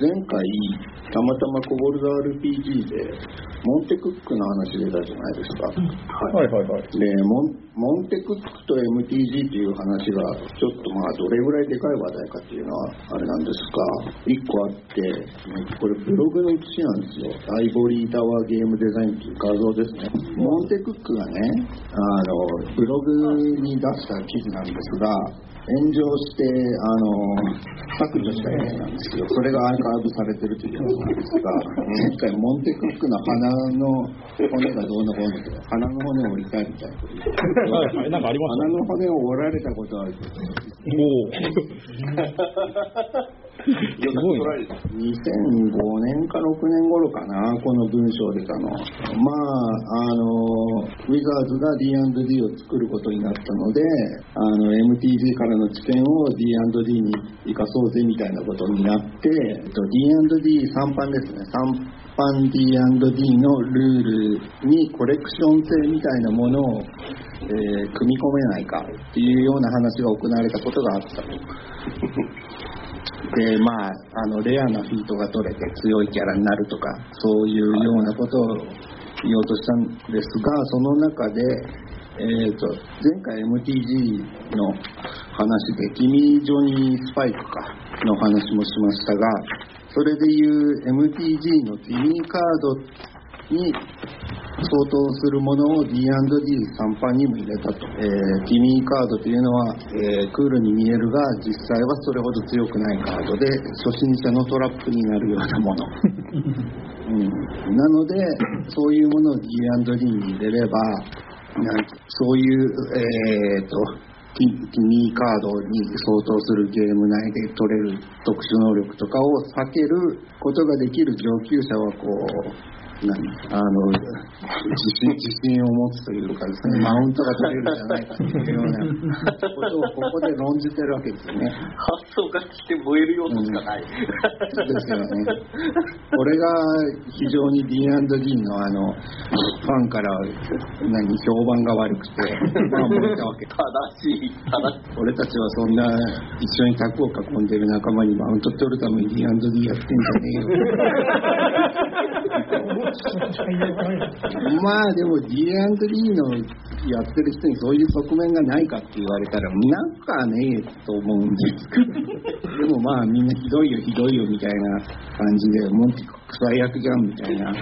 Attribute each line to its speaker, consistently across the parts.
Speaker 1: 前回たまたまコボルド RPG でモンテクックの話出たじゃないですか、
Speaker 2: はい。はいはい。
Speaker 1: でモンモンテクックと MTG っていう話がちょっとまあどれぐらいでかい話題かっていうのはあれなんですが1個あってこれブログの写しなんですよ。アイボリータワーゲームデザインっていう画像ですね。モンテクックがねあのブログに出した記事なんですが炎上してあの削除したやつなんですけどそれがアーカイブされてるというやつなんですが前回モンテクックの鼻の骨がどうのこうのとか鼻の骨を折りたいみたいなこと。
Speaker 2: なんかありまし
Speaker 1: 鼻の骨を折られたことはあるけど
Speaker 2: た。お
Speaker 3: よく取られた。
Speaker 1: 2005年か6年頃かなこの文章出たのまああのウィザーズが D&D を作ることになったのであの MTG からの知見を D&D に生かそうぜみたいなことになってえっと D&D3 版ですね3版 D&D のルールにコレクション性みたいなものを、えー組み込めないかっていうような話が行われたことがあったと。でまあ、あのレアなフィートが取れて強いキャラになるとかそういうようなことを言おうとしたんですがその中で、えー、と前回 MTG の話で「君ジョニー・スパイクか」の話もしましたがそれでいう MTG のティミカードに相当するものを D&D3 版にも入れたと、えーティミーカードというのは、えークールに見えるが実際はそれほど強くないカードで初心者のトラップになるようなもの、うん、なのでそういうものを D&D に入れればなんそういう、えー、とティティミーカードに相当するゲーム内で取れる特殊能力とかを避けることができる上級者はこう何あの自信自信を持つというかですねマウントが取れるんじゃないかというようなことをここで論じてるわけですよね。
Speaker 3: 発想がして燃える要素しかない。
Speaker 1: そうですよね。これが非常に D&D のあのファンから何評判が悪くて、まあ燃えたわけ。
Speaker 3: 正しい、正しい。
Speaker 1: 俺たちはそんな一緒に卓を囲んでる仲間にマウント取るために D&D やってんじゃねえよ。まあでも D&D のやってる人にそういう側面がないかって言われたらなんかねえと思うんですけどでもまあみんなひどいよひどいよみたいな感じでモンティ臭い役じゃんみたいな。
Speaker 3: そ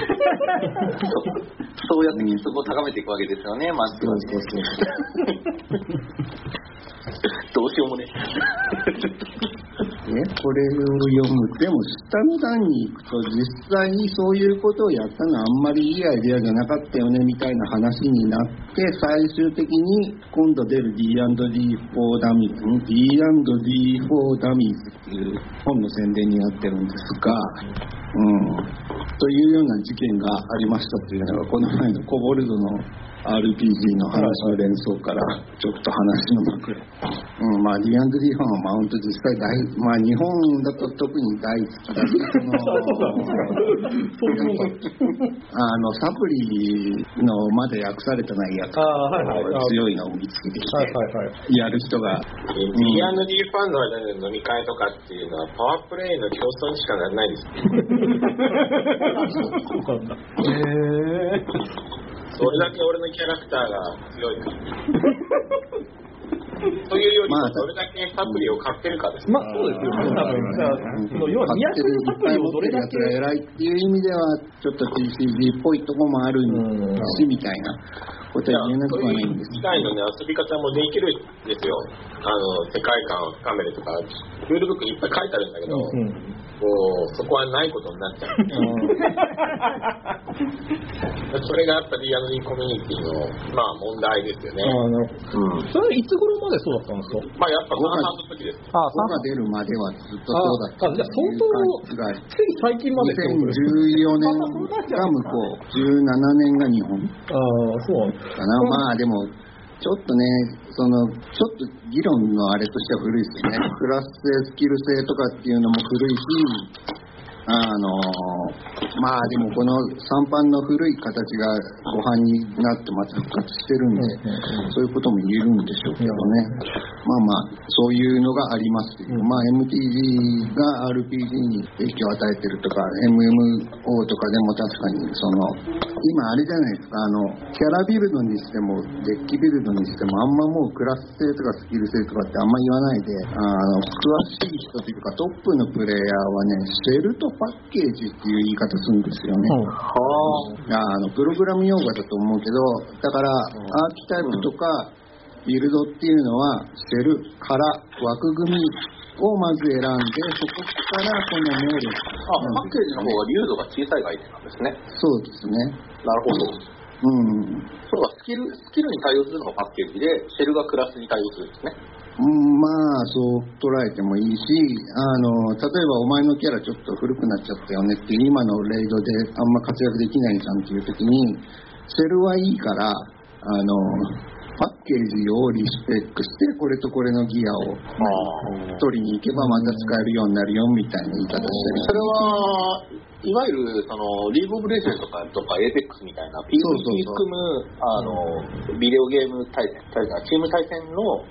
Speaker 3: うやって結束を高めていくわけですよね、まず。
Speaker 1: そうそうそう
Speaker 3: どうしようもね。
Speaker 1: ね、これを読むでも下の段に行くと実際にそういうことをやったのはあんまりいいアイデアじゃなかったよねみたいな話になって最終的に今度出る D&D for Dummies ん D&D for Dummies っていう本の宣伝になってるんですが、うん、というような事件がありましたというのがこの前のコボルドの RPG の話の連想からちょっと話のまくる、うん、まあ D&D ファンはマウント実際大まあ日本だと特に大好きだしその あのサプリのまだ訳されてないやつ
Speaker 2: ああ、はいはい。
Speaker 1: 強いのを見つけてき
Speaker 2: はい
Speaker 1: て
Speaker 2: はいはい。
Speaker 1: やる人が
Speaker 4: D&D ファンの間での飲み会とかっていうのはパワープレイの競争にしかならないです。
Speaker 2: へえ。
Speaker 4: それだけ俺のキャラクターが強い。というよりも、
Speaker 1: まあ
Speaker 4: どれだけサプリを買ってるかです。
Speaker 2: まあそうですよね。多分要は
Speaker 1: 買ってるいっぱい持ってるやつが偉いっていう意味ではちょっと TCG っぽいとこもあるしみたいなことは言えなくはないんです
Speaker 4: いう以外のね、遊び方もできるんですよ。あの、世界観を深めるとか、ルールブックにいっぱい書いてあるんだけど、
Speaker 2: うん。
Speaker 4: こう、そこはないことになっちゃう。それがやっぱ D&D コミュニティの、まあ問題ですよね。うん。
Speaker 2: それいつ頃までそうだったんですか？
Speaker 4: まあやっぱ3の時です。
Speaker 2: ああ、
Speaker 1: 5が出るまではずっとそうだった
Speaker 2: ああじゃあ相当
Speaker 1: が
Speaker 2: つい最近までってことです
Speaker 1: 2014年が向こう17年が日本。
Speaker 2: ああ、そう
Speaker 1: かな。まあでもちょっとねそのちょっと議論のあれとしては古いですよね。クラス性スキル性とかっていうのも古いしあのまあでもこの三パンの古い形がご飯になってまた復活してるんで、そういうことも言えるんでしょうけどね。まあまあ、そういうのがありますけど、まあ MTG が RPG に影響を与えてるとか、MMO とかでも確かにその、今あれじゃないですか、あの、キャラビルドにしても、デッキビルドにしても、あんまもうクラス性とかスキル性とかってあんま言わないで、あの、詳しい人というかトップのプレイヤーはね、シェルとパッケージっていう言い方するんですよね。あのプログラム用語だと思うけどだからアーキタイプとかビルドっていうのはシェルから枠組みをまず選んでそこからこの能力
Speaker 3: あ、パッケージの方が流度が小さい概念なんですね。
Speaker 1: そうですね
Speaker 3: なるほど。
Speaker 1: うん
Speaker 3: そうか、スキル、スキルに対応するのがパッケージで、シェルがクラスに対応するんですね。
Speaker 1: うんまあそう捉えてもいいしあの例えばお前のキャラちょっと古くなっちゃったよねって今のレイドであんま活躍できないじゃんっていう時にセルはいいからあのパッケージをリスペックしてこれとこれのギアを取りに行けばまた使えるようになるよみたいな言い方してる。
Speaker 3: それは、いわゆる、その、リーグオブレジェンドとか、とか、エーペックスみたいな、PVP 含む、あの、ビデオゲーム対戦チーム対戦の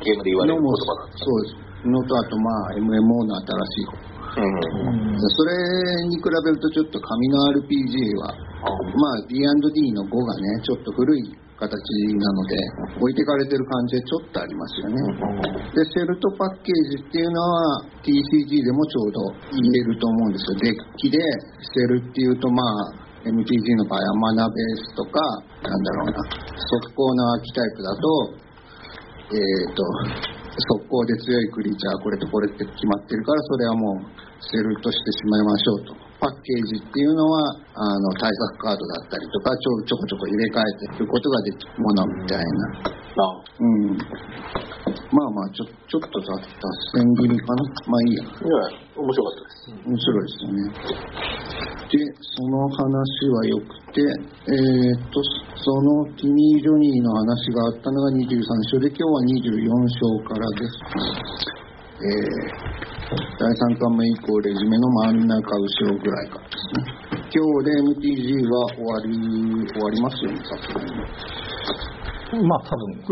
Speaker 3: ゲームで言われる言葉なんですか
Speaker 1: そうです。のとあとまあ MMO の新しい方。
Speaker 3: うん。
Speaker 1: それに比べるとちょっと紙の RPG はまあ D&D の5がねちょっと古い形なので置いてかれてる感じでちょっとありますよね。でセルトパッケージっていうのは TCG でもちょうど言えると思うんですよ。デッキでセルっていうとまあ MTG の場合はマナベースとかなんだろうな速攻のアーキタイプだとえー、と速攻で強いクリーチャーこれとこれって決まってるからそれはもうセルとしてしまいましょうと。パッケージっていうのはあの対策カードだったりとかちょちょこちょこ入れ替えていくことができるものみたいな
Speaker 3: あ
Speaker 1: うんまあまあちょちょっと脱脱線気味かなまあいいや
Speaker 3: いや、面白かったです。
Speaker 1: 面白いですよね。で、その話はよくて、えーっと、そのティニー・ジョニーの話があったのが23章で、今日は24章からです。えー、第3巻目以降、レジュメの真ん中、後ろぐらいからですね。今日で MTG は終わり、終わりますよね、さすがに。
Speaker 2: まあ多分。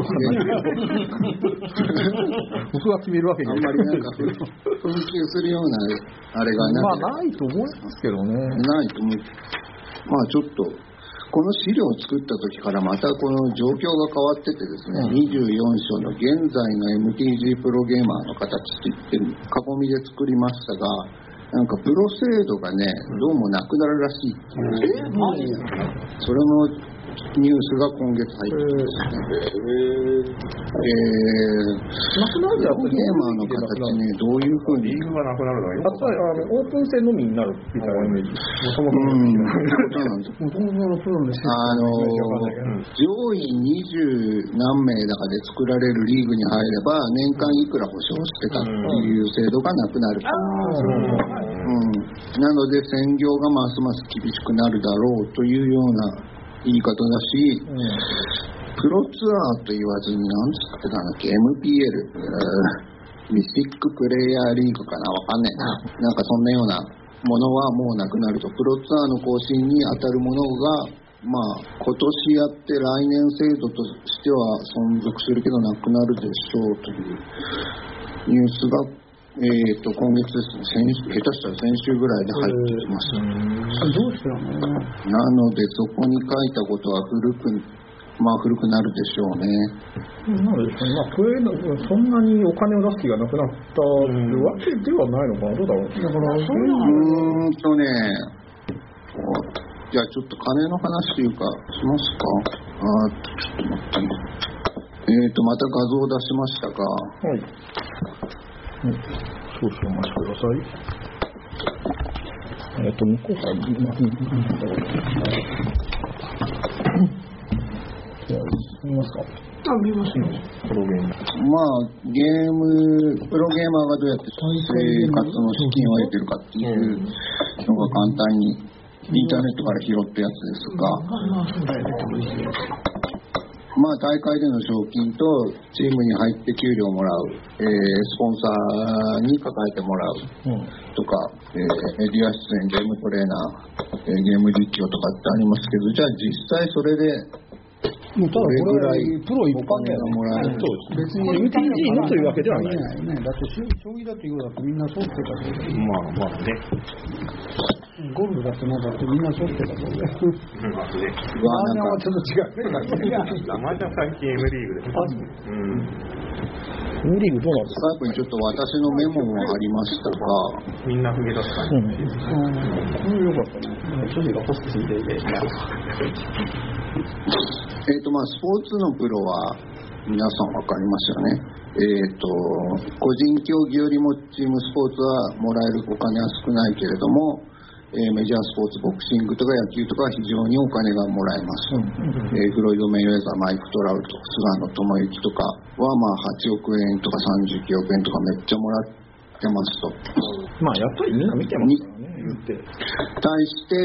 Speaker 2: 僕が決めるわけに
Speaker 1: あんまりなんかふ紛糾するようなあれがな
Speaker 2: ま
Speaker 1: ければ
Speaker 2: あないと思いますけどね。
Speaker 1: ないと思う。まあちょっと、この資料を作った時からまたこの状況が変わっててですね、24章の現在の MTG プロゲーマーの形って言って、囲みで作りましたが、なんかプロ制度がね、どうもなくなるらしいっていう。
Speaker 3: えマジで
Speaker 1: それのニュースが今月入ってきましたね。えー、
Speaker 2: なくなるじゃ
Speaker 1: プロゲーマーの形ね、どういうふうに？
Speaker 5: リーグがなくなるのは
Speaker 2: やっぱりあのオープン戦のみになるみたいなイメージ。もともと
Speaker 1: うん、そうなんです
Speaker 2: もともとのプロの
Speaker 1: あの上位20何名だかで作られるリーグに入れば年間いくら保証してたっていう制度がなくなる、うん、なので専業がますます厳しくなるだろうというような言い方だしプロツアーと言わずに何つってたんだっけ MPL えーミスティックプレイヤーリーグかなわかんな。いななんかそんなようなものはもうなくなるとプロツアーの更新に当たるものがまあ今年やって来年制度としては存続するけどなくなるでしょうというニュースがえー、と今月ですね先下手したら先週ぐらいで入ってきました、
Speaker 6: どうしてなの？
Speaker 1: なのでそこに書いたことは古くまあ古くなるでしょうね。
Speaker 2: なんでしょうね、まあ、プレイのそんなにお金を出す気がなくなったわけではないのかな、どうだろう？だから、
Speaker 1: うーんとね。じゃあちょっと金の話というかしますか？あーちょっと待ってね。えー、とまた画像出しましたが。
Speaker 2: はい。うん。少々お待ちください。えっと、向こうから、まじゃあ、見ますか。
Speaker 6: あ、見ますよ。
Speaker 2: プロゲーム。
Speaker 1: まあゲームプロゲーマーがどうやって生活の資金を得てるかっていうのが簡単にインターネットから拾った。やつですが、
Speaker 6: あ、そうだよね。
Speaker 1: まあ、大会での賞金とチームに入って給料をもらう、えースポンサーに抱えてもらう
Speaker 2: うん
Speaker 1: とか、えーメディア出演、ゲームトレーナー、えーゲーム実況とかってありますけど、じゃあ実際それで
Speaker 2: もうただ
Speaker 1: どれぐらい
Speaker 2: プロ一
Speaker 1: お金がもらえる
Speaker 2: そうです別に MTG のというわけではない
Speaker 5: ね。だって将棋だって言うだってみんなそうってたけど、
Speaker 2: まあまあね
Speaker 5: ゴルフだってなんだってみんなそうってたけど、
Speaker 4: まあね。
Speaker 1: うわなんか
Speaker 5: はちょっと違うね。いや
Speaker 4: 生じゃ最近 M リーグで。うん。
Speaker 2: M リーグどうなんです
Speaker 1: 最後にちょっと私のメモもありましたが、
Speaker 4: みんな踏み出す感
Speaker 2: か、
Speaker 4: じ。
Speaker 2: うん、これよかったねがホストついていて
Speaker 1: えーとまあ、スポーツのプロは皆さん分かりますよね。えー、と個人競技よりもチームスポーツはもらえるお金は少ないけれども、えーメジャースポーツボクシングとか野球とかは非常にお金がもらえます、えーフロイド・メイウェザーマイク・トラウト菅野智之とかはまあ8億円とか39億円とかめっちゃもらってますと。
Speaker 2: まあやっぱりみんな見てます言って。
Speaker 1: 対して、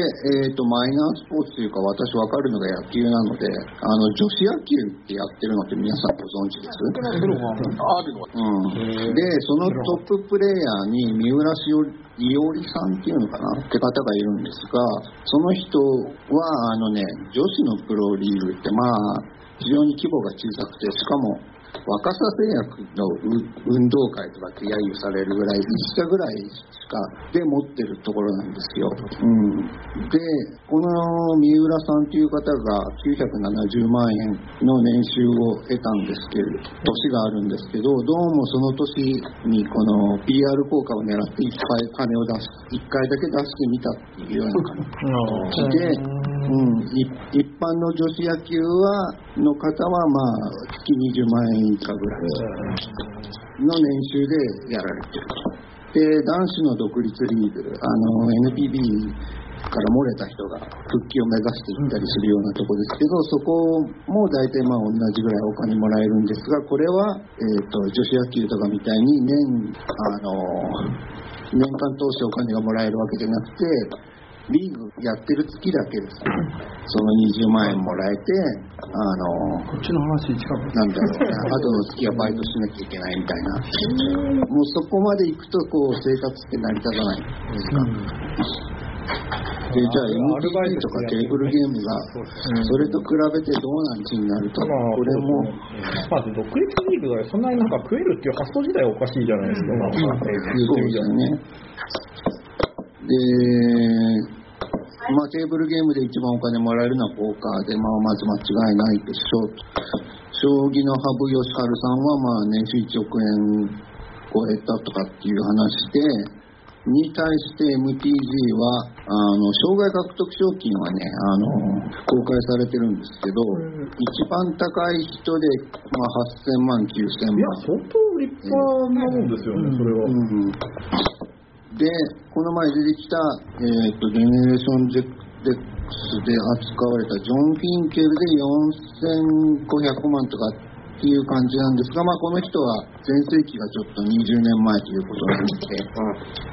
Speaker 1: えー、とマイナースポーツというか私分かるのが野球なのであの女子野球ってやってるのって皆さんご存知です？
Speaker 3: あるの
Speaker 1: うん、でそのトッププレーヤーに三浦しおりおりさんっていうのかな？って方がいるんですがその人はあのね女子のプロリーグってまあ非常に規模が小さくてしかも若さ製薬のう運動会とかって揶揄されるぐらい一社ぐらいしかで持ってるところなんですよ、うん、でこの三浦さんという方が970万円の年収を得たんですけれど年があるんですけどどうもその年にこの PR 効果を狙っていっぱい金を出す1回だけ出してみたっていうような感じ。で、うん、い一般の女子野球はの方はまあ月20万円以下ぐらいの年収でやられてる。で男子の独立リーグあの NPB から漏れた人が復帰を目指していったりするようなとこですけどそこも大体まあ同じぐらいお金もらえるんですがこれは、えー、と女子野球とかみたいに年あの年間通してお金がもらえるわけじゃなくてリーグやってる月だけです。ねその20万円もらえてあの
Speaker 5: こっちの話近く。
Speaker 1: なんだろうね、後の月はバイトしなきゃいけないみたいな、もうそこまで行くと、こう、生活って成り立たないんですか。で、じゃあ、MTG とかテーブルゲームが、それと比べてどうなんちになると、
Speaker 2: まあ
Speaker 1: これも、
Speaker 2: まず独立リーグがそんなになんか食えるっていう発想自体おかしいじゃないですか、まあ
Speaker 1: そうですよね。で、まあ、テーブルゲームで一番お金もらえるのはポーカーで、まあ、まず間違いないでしょう。将棋の羽生善治さんは、まあ、年収1億円超えたとかっていう話で、に対して MTG は、あの、障害獲得賞金はね、あの、公開されてるんですけど、一番高い人で、まあ、8000万、9000万。
Speaker 2: いや、相当立派なもんですよね、それは。
Speaker 1: うんで、この前出てきた、えー、とジェネレーション Z で扱われたジョン・フィンケルで4500万とかっていう感じなんですが、まあ、この人は全盛期がちょっと20年前ということなんで、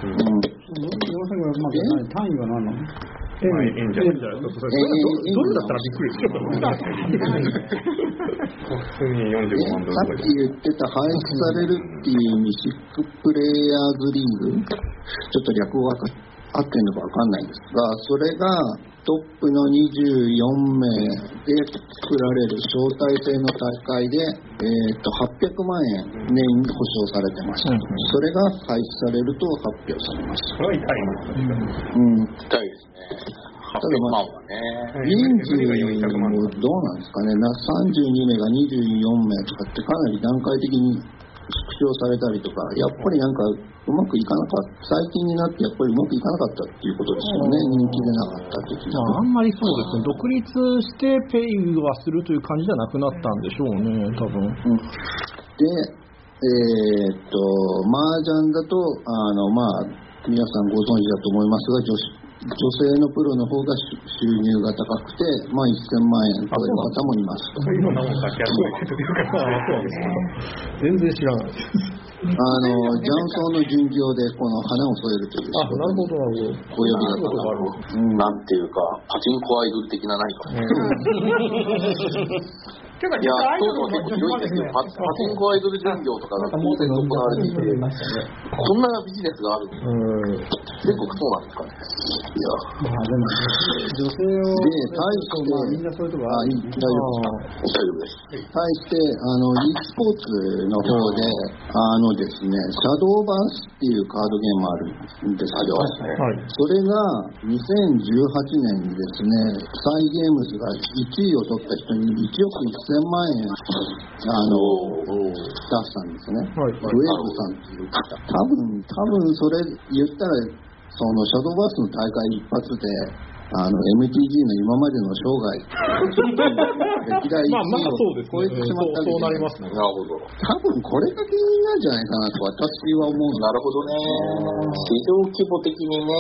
Speaker 1: うん、
Speaker 5: 4500万じゃない単位は何なの
Speaker 2: 円
Speaker 4: まあ円じゃない
Speaker 2: ドルだったらびっくりする。
Speaker 4: 普通に45
Speaker 1: で
Speaker 4: 万ドル
Speaker 1: さっき言ってた廃止されるっていうミシックプレイヤーズリーグ、ちょっと略語が合ってるのかわかんないんですが、それがトップの24名で作られる招待制の大会で、えー、と800万円年に保証されてました。
Speaker 2: うん
Speaker 1: それが廃止されると発表されました。
Speaker 2: それは痛いな。
Speaker 1: うん
Speaker 3: 痛いですね。800万はね。
Speaker 1: 人数もどうなんですかね、な32名が24名とかってかなり段階的に縮小されたりとか、やっぱりなんかうまくいかなかった、最近になってやっぱりうまくいかなかったっていうことですよね、人気でなかった的な。
Speaker 2: まあ、あんまりそうですね、独立してペイはするという感じじゃなくなったんでしょうね、多分。
Speaker 1: うんで、えーっと、麻雀だと、あの、まあ、皆さんご存知だと思いますが、女子女性のプロの方が収入が高くて、まあ、1000万円超える方もいます。
Speaker 2: 全然知らない。
Speaker 1: あの、雀荘の巡業でこの花を添えるという仕
Speaker 2: あ、なるほど、なるほど。
Speaker 1: うん
Speaker 3: なんていうか、パチンコアイドル的な何か。
Speaker 2: てか、
Speaker 3: いや、
Speaker 2: アイド
Speaker 3: そうそう結構広いんですよ。パパチンコアイドル巡業とかが公然と行われていて。そん。なビジネスがあるの
Speaker 2: うん。
Speaker 3: 全国そうなんですかね。い。や、
Speaker 5: まあでも、女性を、
Speaker 1: で対して
Speaker 5: まあみんなそうい。うとこ
Speaker 1: あ、いい、大丈夫です。か
Speaker 3: 大丈夫です。
Speaker 1: 対して、あの、e スポーツの方で、あのです。ね、シャドーバースっていうカードゲームあるんです。けど、
Speaker 2: はい。
Speaker 1: それが2018年にです。ね、サイ・ゲームズが1位を取った人に1億1000万円、あの、出したんですね。
Speaker 2: はい
Speaker 1: ウェーブさんっていう方。多分、多分それ言ったら、そのシャドーバースの大会一発で、あの、MTG の今までの生涯、歴代1位
Speaker 2: まあまあそうですね。
Speaker 1: を超えてしまった
Speaker 2: そうそうなり
Speaker 1: ま
Speaker 2: ますね。
Speaker 3: なるほど。
Speaker 1: 多分これが原因なんじゃないかなと私は思うん
Speaker 3: なるほどね。市場規模的にね、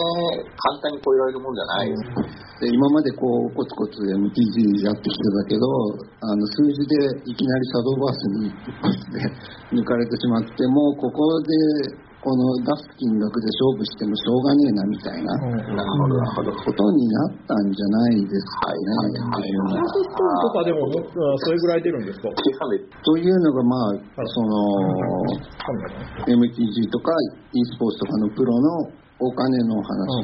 Speaker 3: 簡単に超えられるもんじゃないです。
Speaker 1: で今までこうコツコツ MTG やってきてたけどあの数字でいきなりシャドーバースに一発で抜かれてしまってもうここでこの出す金額で勝負してもしょうがねえなみたいな。
Speaker 3: なるほど、なるほど。
Speaker 1: ことになったんじゃないですかね。
Speaker 3: はいはいはい。
Speaker 1: と
Speaker 2: かでも、それぐらい出るんですか？
Speaker 1: というのがまあその MTG とか e スポーツとかのプロのお金の話、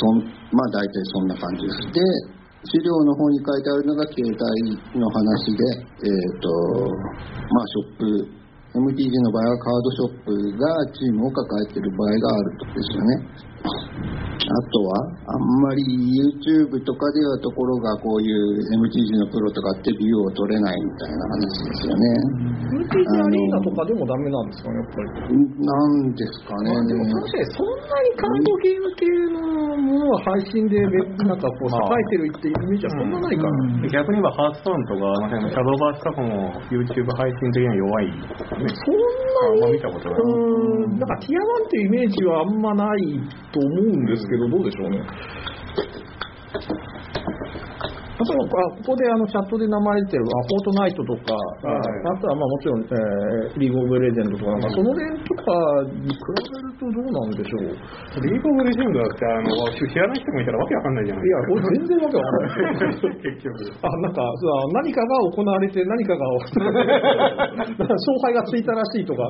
Speaker 1: そんまあ大体そんな感じで。す。で、資料の方に書いてあるのが携帯の話で、えっ、と、まあショップ、MTG の場合はカードショップがチームを抱えている場合があるとですよね。あとは、あんまり YouTube とかではところがこういう MTG のプロとかってビューを取れないみたいな話ですよね。
Speaker 2: MTG アリーナとかでもダメなんですかね、やっぱり。
Speaker 1: なんですかね。
Speaker 2: でも確かにそんなにカードゲーム系のものは配信でなんかこう栄えてるっていうイメージはそんなないから。
Speaker 6: 逆に言えばハーストーンとか、あの辺のシャドーバースとかも YouTube 配信的には弱いね。
Speaker 2: そんなに
Speaker 6: あんま見たことない。
Speaker 2: うーん、なんかティア1っていうイメージはあんまないと思うんですけど、どうでしょうね。あとあここであのチャットで名前出てるあフォートナイトとか、ああとはまあもちろん、えーリーグオブレジェンドとかなんかその辺とかに比べるとどうなんでしょう？
Speaker 6: リーグオブレジェンドだって、あの、知らない人もいたらわけわかんないじゃない
Speaker 2: いや、これ全然わけわかんない。
Speaker 6: 結局。
Speaker 2: あなんか何かが行われて何かが 勝敗がついたらしいとか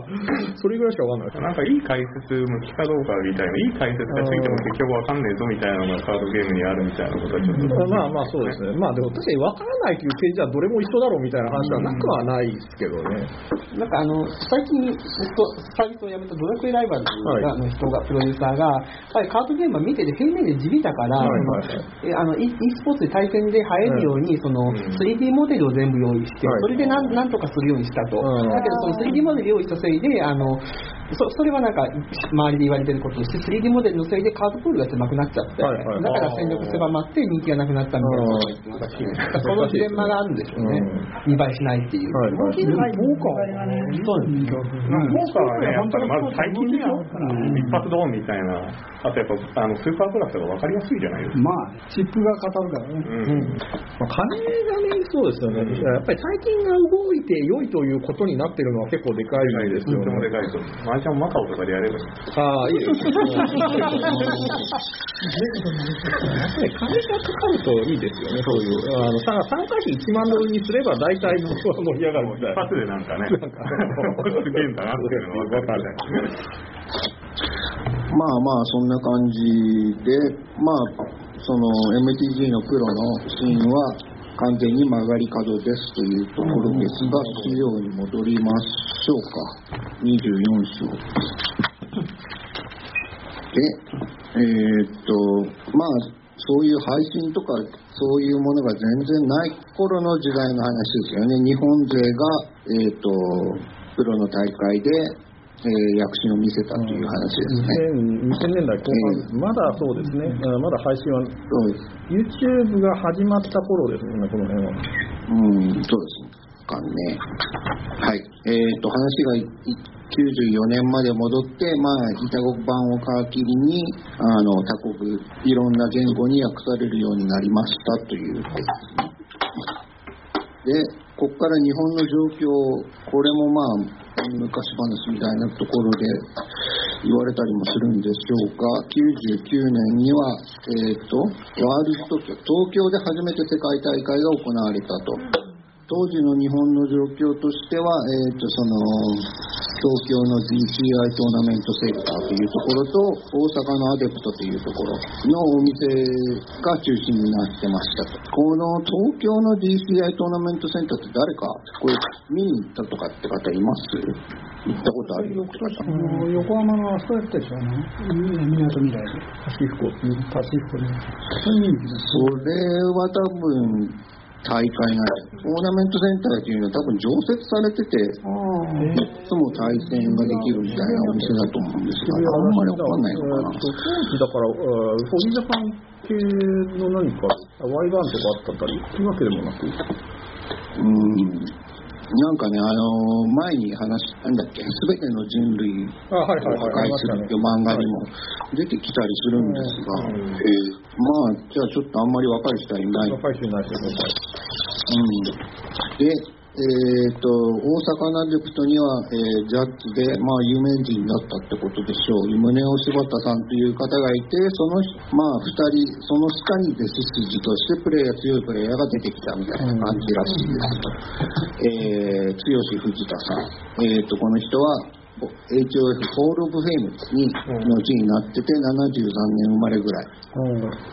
Speaker 2: それぐらいしかわかんない
Speaker 6: なんかいい解説向きかどうかみたいな、いい解説がついても結局わかんねえぞみたいなのがカードゲームにあるみたいなことはちょっと。
Speaker 2: まあまあそうですね、まあでも確かに分からないというページはどれも一緒だろうみたいな話はなくはないですけどね。
Speaker 5: なんかあの最近ずっとサービスをやめたドラクエライバルの人がプロデューサーがやっぱりカードゲームは見てて平面で地びたから、
Speaker 2: はいはい
Speaker 5: e, e スポーツで対戦で映えるように、その 3D モデルを全部用意して、
Speaker 2: はい。
Speaker 5: それでなんなんとかするようにしたと、
Speaker 2: うん。
Speaker 5: だけどその 3D モデル用意したせいであのそそれはなんか周りで言われてることとして 3D モデルのせいでカードプールが狭くなっちゃって、
Speaker 2: はいはい
Speaker 5: だから戦力狭まって人気がなくなったみたいな。ことを言ってましたしそのジレンマがあるんでしょうね、見栄えしないっていう。
Speaker 2: はいはい
Speaker 5: でもそうなんですよ
Speaker 6: モーカーはね、やっぱりまず最近でしょ、一発ドーンみたいな、あとやっぱあのスーパープラスが分かりやすいじゃないですか。
Speaker 5: まあ、チップが語るからね。
Speaker 6: うん
Speaker 2: まあ、金がね、そうですよね、やっぱり最近が動いて良いということになってるのは結構でかいですよ
Speaker 6: とてもで
Speaker 2: ね。
Speaker 6: かいと。マージャンマカオとかでやればいい。
Speaker 2: ああ、いいです ね。金がかかるといいですよね、そういう。あのさ参加費1万ドルにすれば大体の盛り上がるみたいな。
Speaker 6: 一発でなんかね、すげえんだなっていうのが分かる。
Speaker 1: まあまあそんな感じで、まあその MTG のプロのシーンは完全に曲がり角ですというところですが、資料に戻りましょうか。24章。で、えーっと、まあそういう配信とかそういうものが全然ない頃の時代の話ですよね。日本勢が、えーっと、プロの大会で、えー躍進を見せたという話ですね。
Speaker 2: 2000年代後半です、まだそうですね、うんまだ配信は、
Speaker 1: そうです。
Speaker 2: YouTube が始まった頃ですね、この辺は。
Speaker 1: うん、そうですかね。はい。えっ、と、話がい94年まで戻って、まあ、板国版を皮切りに、あの、他国、いろんな言語に訳されるようになりましたということですね。で、ここから日本の状況、これもまあ、昔話みたいなところで言われたりもするんでしょうか。99年には、えっ、と、ワールド、東京で初めて世界大会が行われたと。当時の日本の状況としては、えー、とその東京の DCI トーナメントセンターというところと大阪のアデプトというところのお店が中心になってましたとこの東京の DCI トーナメントセンターって誰かこれ見に行ったとかって方います？行ったことあるよ
Speaker 5: 横浜のあそこやったでしょ、あの、みなとみらいで。
Speaker 2: パシフコ。
Speaker 5: パシフコで。そういう意味で
Speaker 1: それは多分大会なトーナメントセンターっていうのは多分常設されてていつも対戦ができるみたいなお店だと思うんですがあんまりわかんないのかな。
Speaker 2: 当時だから、えーフォリジャパン系の何か、ワイバーンとかあったり、というわけでもなく、
Speaker 1: うんなんかね、あの前に話したんだっけ、すべての人類を破壊するっていう漫画にも出てきたりするんですが、
Speaker 3: へえ
Speaker 1: まあ、じゃあちょっとあんまり若い人はいない。
Speaker 2: 若い人いないですよね。
Speaker 1: うん、で、えー、と大阪ナデプトには、えージャッジで、まあ、有名人だったってことでしょう、宗男柴田さんという方がいて、その、まあ、2人、その下に弟子筋としてプレイヤー、強いプレイヤーが出てきたみたいな感じらしいですと、えー、剛藤田さん、えー、とこの人は HOF Hall of Fame に後になってて73年生まれぐらい。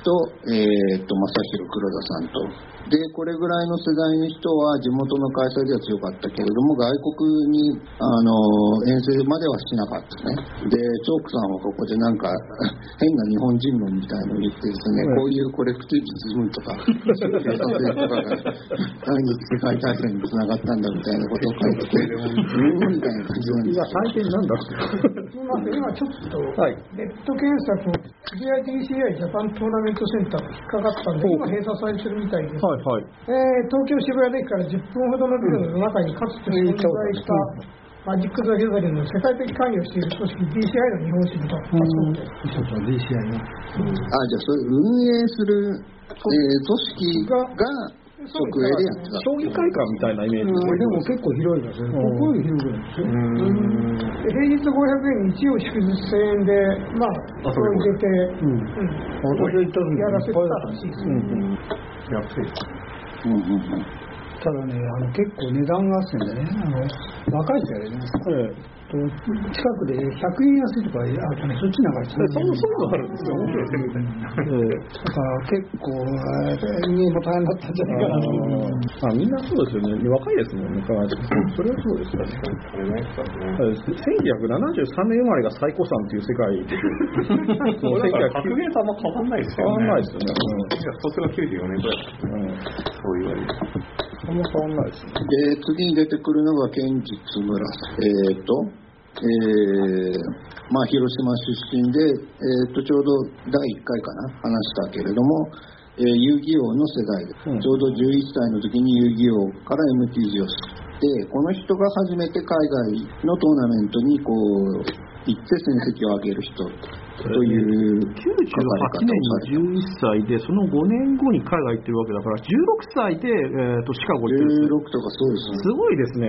Speaker 1: と,、えー、と正弘黒田さんとでこれぐらいの世代の人は地元の開催では強かったけれども外国にあの遠征まではしなかったね。でチョークさんはここでなんか 変な日本人論みたいのを言ってですね、こういうコレクティブズムとか警察とかが 第二次世界大戦につながったんだみたいなことを書いててうんみたいな感じなんです
Speaker 2: 今、最近なんだ
Speaker 5: すみません、今ちょっと、
Speaker 2: はい
Speaker 5: ネット検索、GIDCI ジャパントーナメントセンターと引っかかったんで、今閉鎖されてるみたいです。
Speaker 2: はいはい。
Speaker 5: えー東京渋谷駅から10分ほどのビルの中にかつて存在したマジック・ザ・ギャザリングの世界的関与している組織 DCI の日本支部だったそうです。
Speaker 7: そうそう、DCI の。
Speaker 1: あじゃあそれ運営する、えー組織が直営でやってた。
Speaker 2: 将棋会館みたいなイメージ
Speaker 7: でも結構広いですよね。ここより広くないですよ。
Speaker 5: で平日500円、日曜祝日1000円で、まあ、それを入れて、
Speaker 7: うん。
Speaker 5: うん。
Speaker 7: 私が行った時
Speaker 5: やらせてたらしいです
Speaker 7: うん
Speaker 6: 安い。
Speaker 1: うんうんうん。
Speaker 7: ただね、あの結構値段があってんでね、あの若い人やれね、と近くで100円安いとかあったね、そっちなんか
Speaker 2: そそういうのあるんですよ、面白いですね。
Speaker 7: だから結構、えー人間も大変だったんじゃないかなと思う。
Speaker 2: あみんなそうですよね。若いですもんね、それはそうですよね。
Speaker 6: 食べない人はね。
Speaker 2: 1973年生まれが最古参っていう世界で、その
Speaker 6: だから格
Speaker 2: 1990
Speaker 6: ゲーとあんま変わんないですよね。
Speaker 2: 変わんないですよね。
Speaker 6: 卒が94年ぐらい。そう言われる。
Speaker 2: あんま変わんないですね。
Speaker 1: で次に出てくるのが堅実村えっ、とえーまあ、広島出身で、えー、とちょうど第1回かな話したけれども、えー遊戯王の世代で、
Speaker 2: うん。
Speaker 1: ちょうど11歳の時に遊戯王から MTG を知ってこの人が初めて海外のトーナメントにこう行って戦績を上げる人という書かれ
Speaker 2: 98
Speaker 1: 方をされた
Speaker 2: 年に11歳で、その5年後に海外行ってるわけだから、16歳で、えー、とシカゴ行ってるんですよ
Speaker 1: 16とかそうですね
Speaker 2: すごいですね。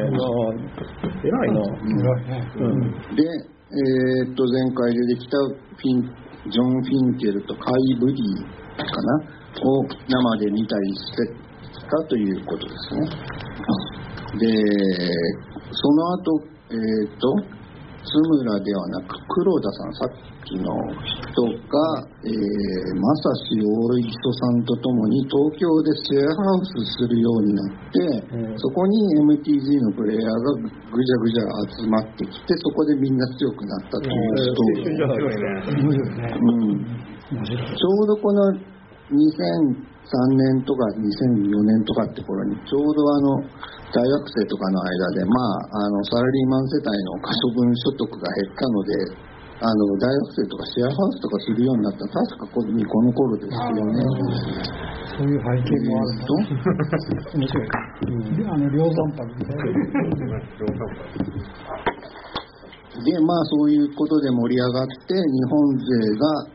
Speaker 2: 偉いな。うん。
Speaker 1: で、えーっと前回出てきたフィンジョン・フィンケルとカイ・ブディかな？を生で見たりしてたということですね。で、その後、えーっと津村ではなく黒田さんさっきの人が、えー、正志大磯さんとともに東京でシェアハウスするようになって、
Speaker 2: うん。
Speaker 1: そこに MTG のプレイヤーがぐじゃぐじゃ集まってきてそこでみんな強くなったというストーリー、ちょうどこの2003年とか2004年とかって頃にちょうどあの大学生とかの間で、まあ、あのサラリーマン世帯の可処分所得が減ったのであの大学生とかシェアハウスとかするようになった確かこのこの頃ですよね。
Speaker 7: そういう背景もあるんだ。面白い。であの、量産泊みたいな。
Speaker 1: でまあそういうことで盛り上がって日本勢が、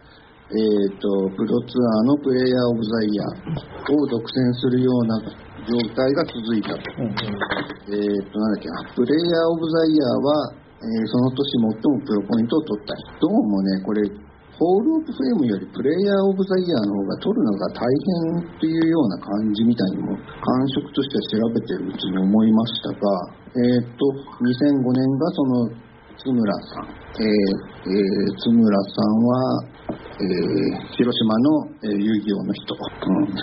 Speaker 1: えー、とプロツアーのプレイヤー・オブ・ザ・イヤーを独占するような状態が続いたと。えー、となんだっけなプレイヤー・オブ・ザ・イヤーは、えその年最もプロポイントを取った人もねこれホール・オブ・フェームよりプレイヤー・オブ・ザ・イヤーの方が取るのが大変っていうような感じみたいにも感触としては調べてるうちに思いましたが、えっ、と、2005年がその津村さん、えーえー津村さんは、えー広島の、えー遊戯王の人、うん、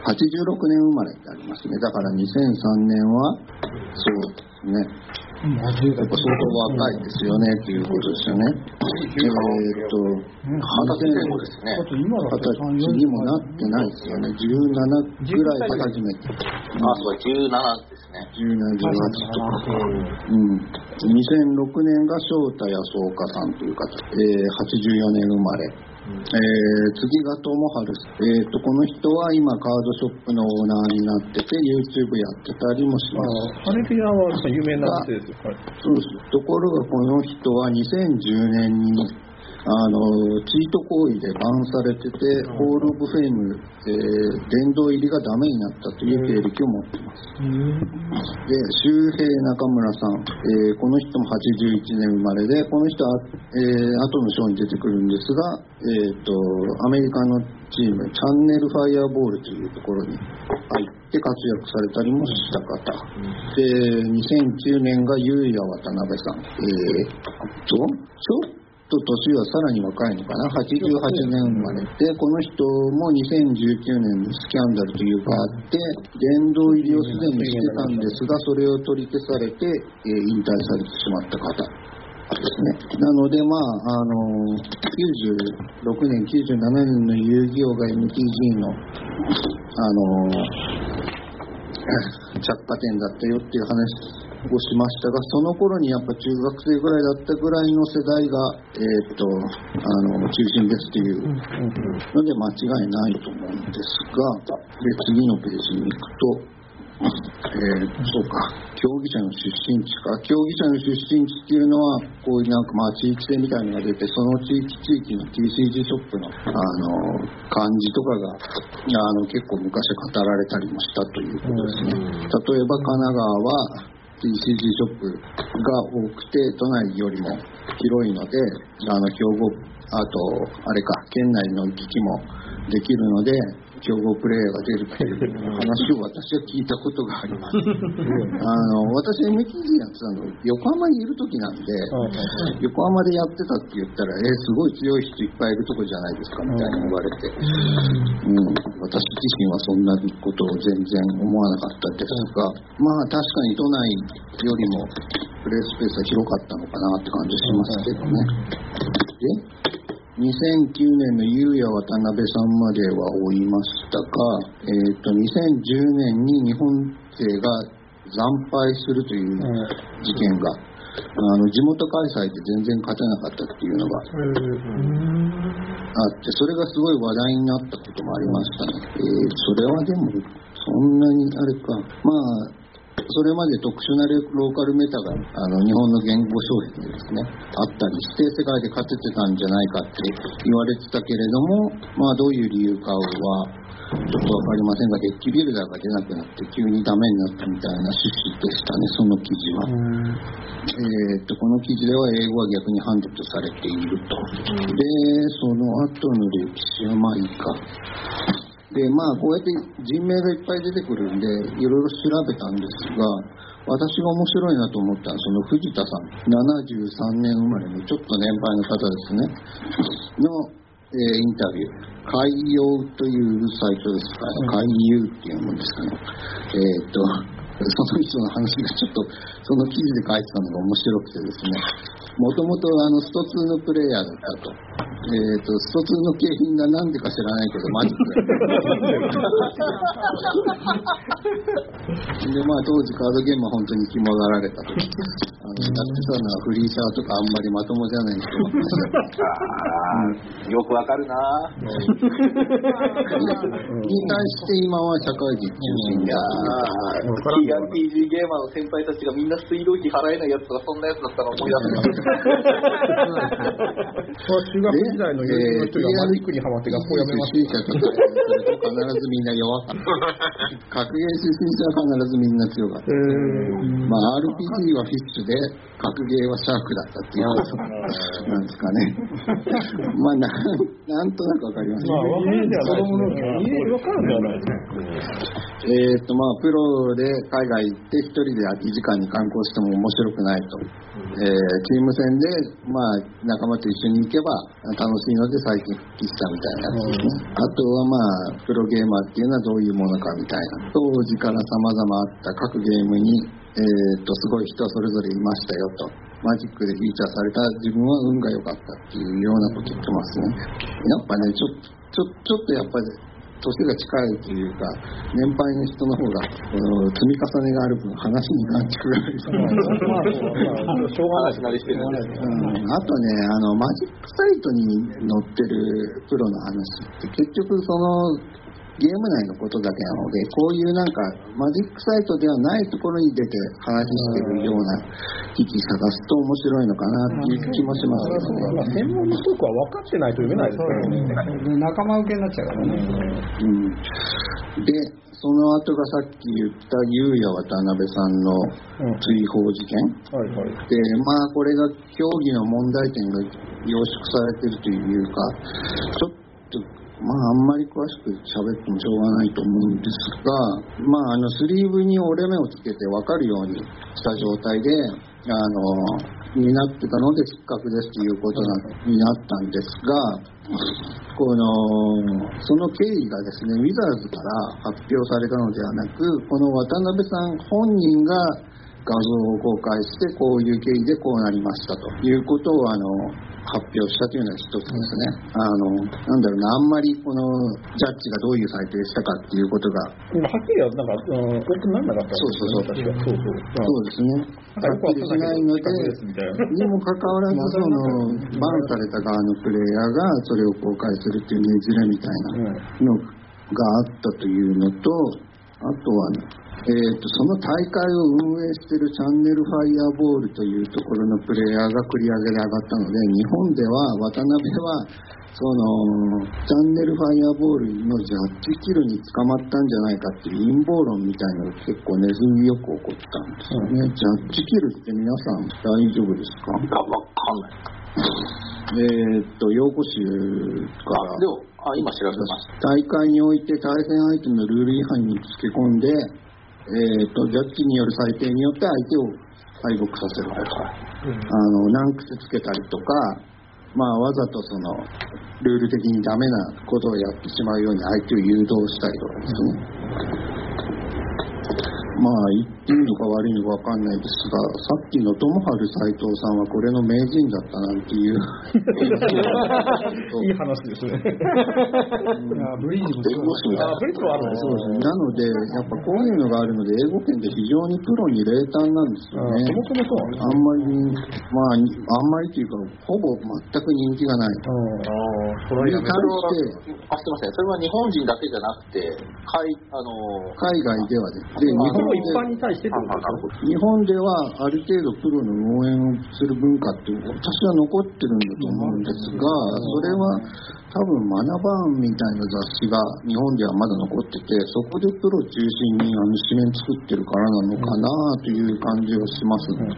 Speaker 1: 86年生まれってありますね。だから2003年は、そうですね。やっぱ相当若いですよねっていうことですよね。えーっと、
Speaker 3: 二十歳前後ですね。
Speaker 1: 二
Speaker 7: と
Speaker 1: 十歳にもなってないですよね。17ぐらいで初めて。
Speaker 3: あ、そう、17ですね。
Speaker 1: 17、18とか。うん。2006年が翔太康岡さんという方、えー、84年生まれ。えー次が友春えー、とこの人は今カードショップのオーナーになってて YouTube やってたりもします。
Speaker 2: ハレピアは有名な人ですよ。はい
Speaker 1: そうです。ところがこの人は2010年にあのチート行為でバンされてて、 Hall of Fame、えー殿堂入りがダメになったという経歴を持っています。で周平中村さん、えーこの人も81年生まれでこの人は、えー後のショーに出てくるんですが、えー、とアメリカのチームチャンネルファイアボールというところに入って活躍されたりもした方、で2009年が優也渡辺さん、えー、とちょっとと年はさらに若いのかな？88年生まれでこの人も2019年にスキャンダルというかあって殿堂入りをすでにしてたんですがそれを取り消されて、え引退されてしまった方ですね。なのでまああの96年97年の遊戯王が MTG のあの着火点だったよっていう話をしましたがその頃にやっぱ中学生ぐらいだったぐらいの世代が、えーっとあの中心ですっていう。ので間違いないと思うんですがで次のページに行くとえーそうか、競技者の出身地か、競技者の出身地っていうのは、こういうなんかまあ地域性みたいなのが出て、その地域地域の TCG ショップのあの漢字とかがあの結構昔語られたりもしたということですね。例えば神奈川は ECG ショップが多くて、都内よりも広いので、あの競合、あと、あれか、県内の行き来もできるので、競合プレイヤーが出るっていう話を私は聞いたことがあります。あの私 MTG やってたの横浜にいる時なんで、横浜でやってたって言ったら、えーすごい強い人いっぱいいるとこじゃないですかみたいに言われて、うん、私自身はそんなことを全然思わなかったですが、まあ確かに都内よりもプレイスペースは広かったのかなって感じしますけどね。で2009年の優也渡辺さんまでは追いましたが、えー、と2010年に日本勢が惨敗するという事件が、あの地元開催で全然勝てなかったっていうのがあって、それがすごい話題になったこともありましたね。えーそれはでも、そんなにあれか、まあ、それまで特殊なローカルメタがあの日本の言語障壁にですねあったりして世界で勝ててたんじゃないかって言われてたけれどもまあどういう理由かはちょっとわかりませんがデッキビルダーが出なくなって急にダメになったみたいな趣旨でしたねその記事は。えーっとこの記事では英語は逆にハンドとされていると。でその後の歴史はまあいいか。でまあこうやって人名がいっぱい出てくるんでいろいろ調べたんですが私が面白いなと思ったのはその藤田さん。73年生まれのちょっと年配の方ですね。の、えーインタビュー。海洋というサイトですか？ら海遊っていうもんですかね。えーっとその人の話がちょっとその記事で書いてたのが面白くてですね。もともとあのスト2のプレイヤーだったと。えー、とスト2の景品が何でか知らないけどマジックでまあ当時カードゲームは本当に肝がられたと。あのやってたのはフリーサーとかあんまりまともじゃない人
Speaker 3: あーよくわかるな。
Speaker 1: に対して今は社会人中心でやってる
Speaker 3: 聞 TRPG ゲーマーの先輩たちがみんな水道費払えないやつとか、そんなやつだったら思い出す。
Speaker 2: 中学時代の友人の人がマジックにハマって学校辞めました。
Speaker 1: 初心者と対戦すると必ずみんな弱かった。格ゲー初心者は必ずみんな強かった。まあ RPG はフィッシュで、格ゲーはシャークだったっていうことなんですかね。まあななんとなくわかります
Speaker 2: まあ、わかるんではないです。か。
Speaker 1: えーっとまあ、プロで海外行って一人で空き時間に観光しても面白くないと、えーチーム戦で、まあ、仲間と一緒に行けば楽しいので最近復帰したみたいな。やつですね、あとはまあプロゲーマーっていうのはどういうものかみたいな。当時から様々あった各ゲームに、えーっとすごい人それぞれいましたよと。マジックでフィーチャーされた。自分は運が良かったっていうようなこと言ってますね。やっぱねちょちょちょっとやっぱり年が近いというか、年配の人の方が、積み重ねがある分、話になってくる。
Speaker 2: しょうがない
Speaker 3: 話なりしてるんですね。
Speaker 1: うんあとねあの、マジックサイトに載ってるプロの話って、結局その、ゲーム内のことだけなので、こういうなんか、マジックサイトではないところに出て話してるような記事探すと面白いのかなっていう気もします
Speaker 2: まあ、
Speaker 1: けどね。
Speaker 2: 専門の人は分かってないと読めないですからね。
Speaker 7: で仲間受けになっちゃうからね。
Speaker 1: うんで、その後がさっき言ったゆうや渡辺さんの
Speaker 2: うん
Speaker 1: 追放事件。
Speaker 2: はいはい。
Speaker 1: で、まあこれが競技の問題点が凝縮されてるというか、ちょっと、まああんまり詳しく喋ってもしょうがないと思うんですが、まああのスリーブに折れ目をつけて分かるようにした状態で、あの、になってたので失格ですということになったんですが、この、その経緯がですね、ウィザーズから発表されたのではなく、この渡辺さん本人が画像を公開して、こういう経緯でこうなりましたということを、あの、発表したというのが一つですね。あの、なんだろうな、あんまりこのジャッジがどういう裁定したかっていうことが、
Speaker 2: 今はっきりはなんか、うん、オープンなんなかった
Speaker 1: そうそうそう
Speaker 2: 確かそうそう。
Speaker 1: そうですね。はっきりしないので。にもかかわらず、その、バンされた側のプレイヤーがそれを公開するっていうねじれみたいなのがあったというのと、あとはね、えー、とその大会を運営しているチャンネルファイアボールというところのプレイヤーが繰り上げで上がったので、日本では渡辺は、そのチャンネルファイアボールのジャッジキルに捕まったんじゃないかっていう陰謀論みたいなのが結構ネズミよく起こったんですよね。ジャッジキルって皆さん大丈夫ですか？
Speaker 3: がわかんない。
Speaker 1: えーっと、用語集から
Speaker 3: あ、今調べました。
Speaker 1: 大会において対戦相手のルール違反につけ込んで、えーっと、ジャッジによる裁定によって相手を敗北させるとか、あの、難癖つけたりとか、まあ、わざとその、ルール的にダメなことをやってしまうように相手を誘導したりとかですね。まあ、いいのか悪いのかわかんないですが、さっきの友春斎藤さんはこれの名人だったなんていう。
Speaker 2: いい話ですね。
Speaker 7: ブリージもそうだ
Speaker 2: あ、ブリッジはあるんです
Speaker 1: そうですね。なので、やっぱこういうのがあるので、英語圏で非常にプロに冷淡なんですよね。
Speaker 2: そもそもそう
Speaker 1: あんまり、まあ、にあんまりというか、ほぼ全く人気がない。
Speaker 2: ああ、そ
Speaker 1: に対
Speaker 2: れはやめ
Speaker 1: して、
Speaker 3: あ、すみません。それは日本人だけじゃなくて、海、あの、
Speaker 1: 海外ではです。で、日
Speaker 2: そ
Speaker 1: 本
Speaker 2: の一般
Speaker 1: で、
Speaker 2: に対してってことですか？
Speaker 1: 日本ではある程度プロの応援をする文化って私は残ってるんだと思うんですが、それは多分マナバーンみたいな雑誌が日本ではまだ残ってて、そこでプロ中心にあの紙面作ってるからなのかなという感じはしますが、
Speaker 7: い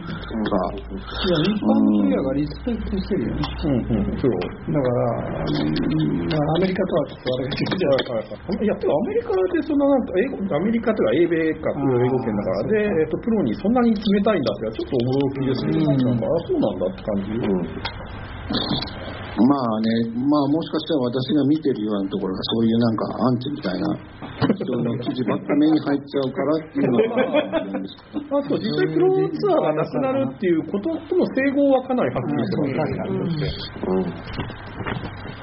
Speaker 7: や、一般のプレイヤーがリスペクトしてるよね。
Speaker 2: うん。うん、そう。
Speaker 7: だから、アメリカとはちょっとあれが違うけど、
Speaker 2: いや、てかアメリカでそん。ななん。か英語、アメリカというか英米か英語圏だから、で、えっと、プロにそん。なに冷たいん。だって、ちょっと驚きですね。なん。か、あ、そうなん。だって感じ。
Speaker 1: まあね、まあもしかしたら私が見てるようなところがそういうなんかアンチみたいな人の記事ばっか目に入っちゃうからっていうのがあるんですけど。
Speaker 2: あと、実際プロツアーがなくなるっていうこととの整合はかなりはっきりしてますね。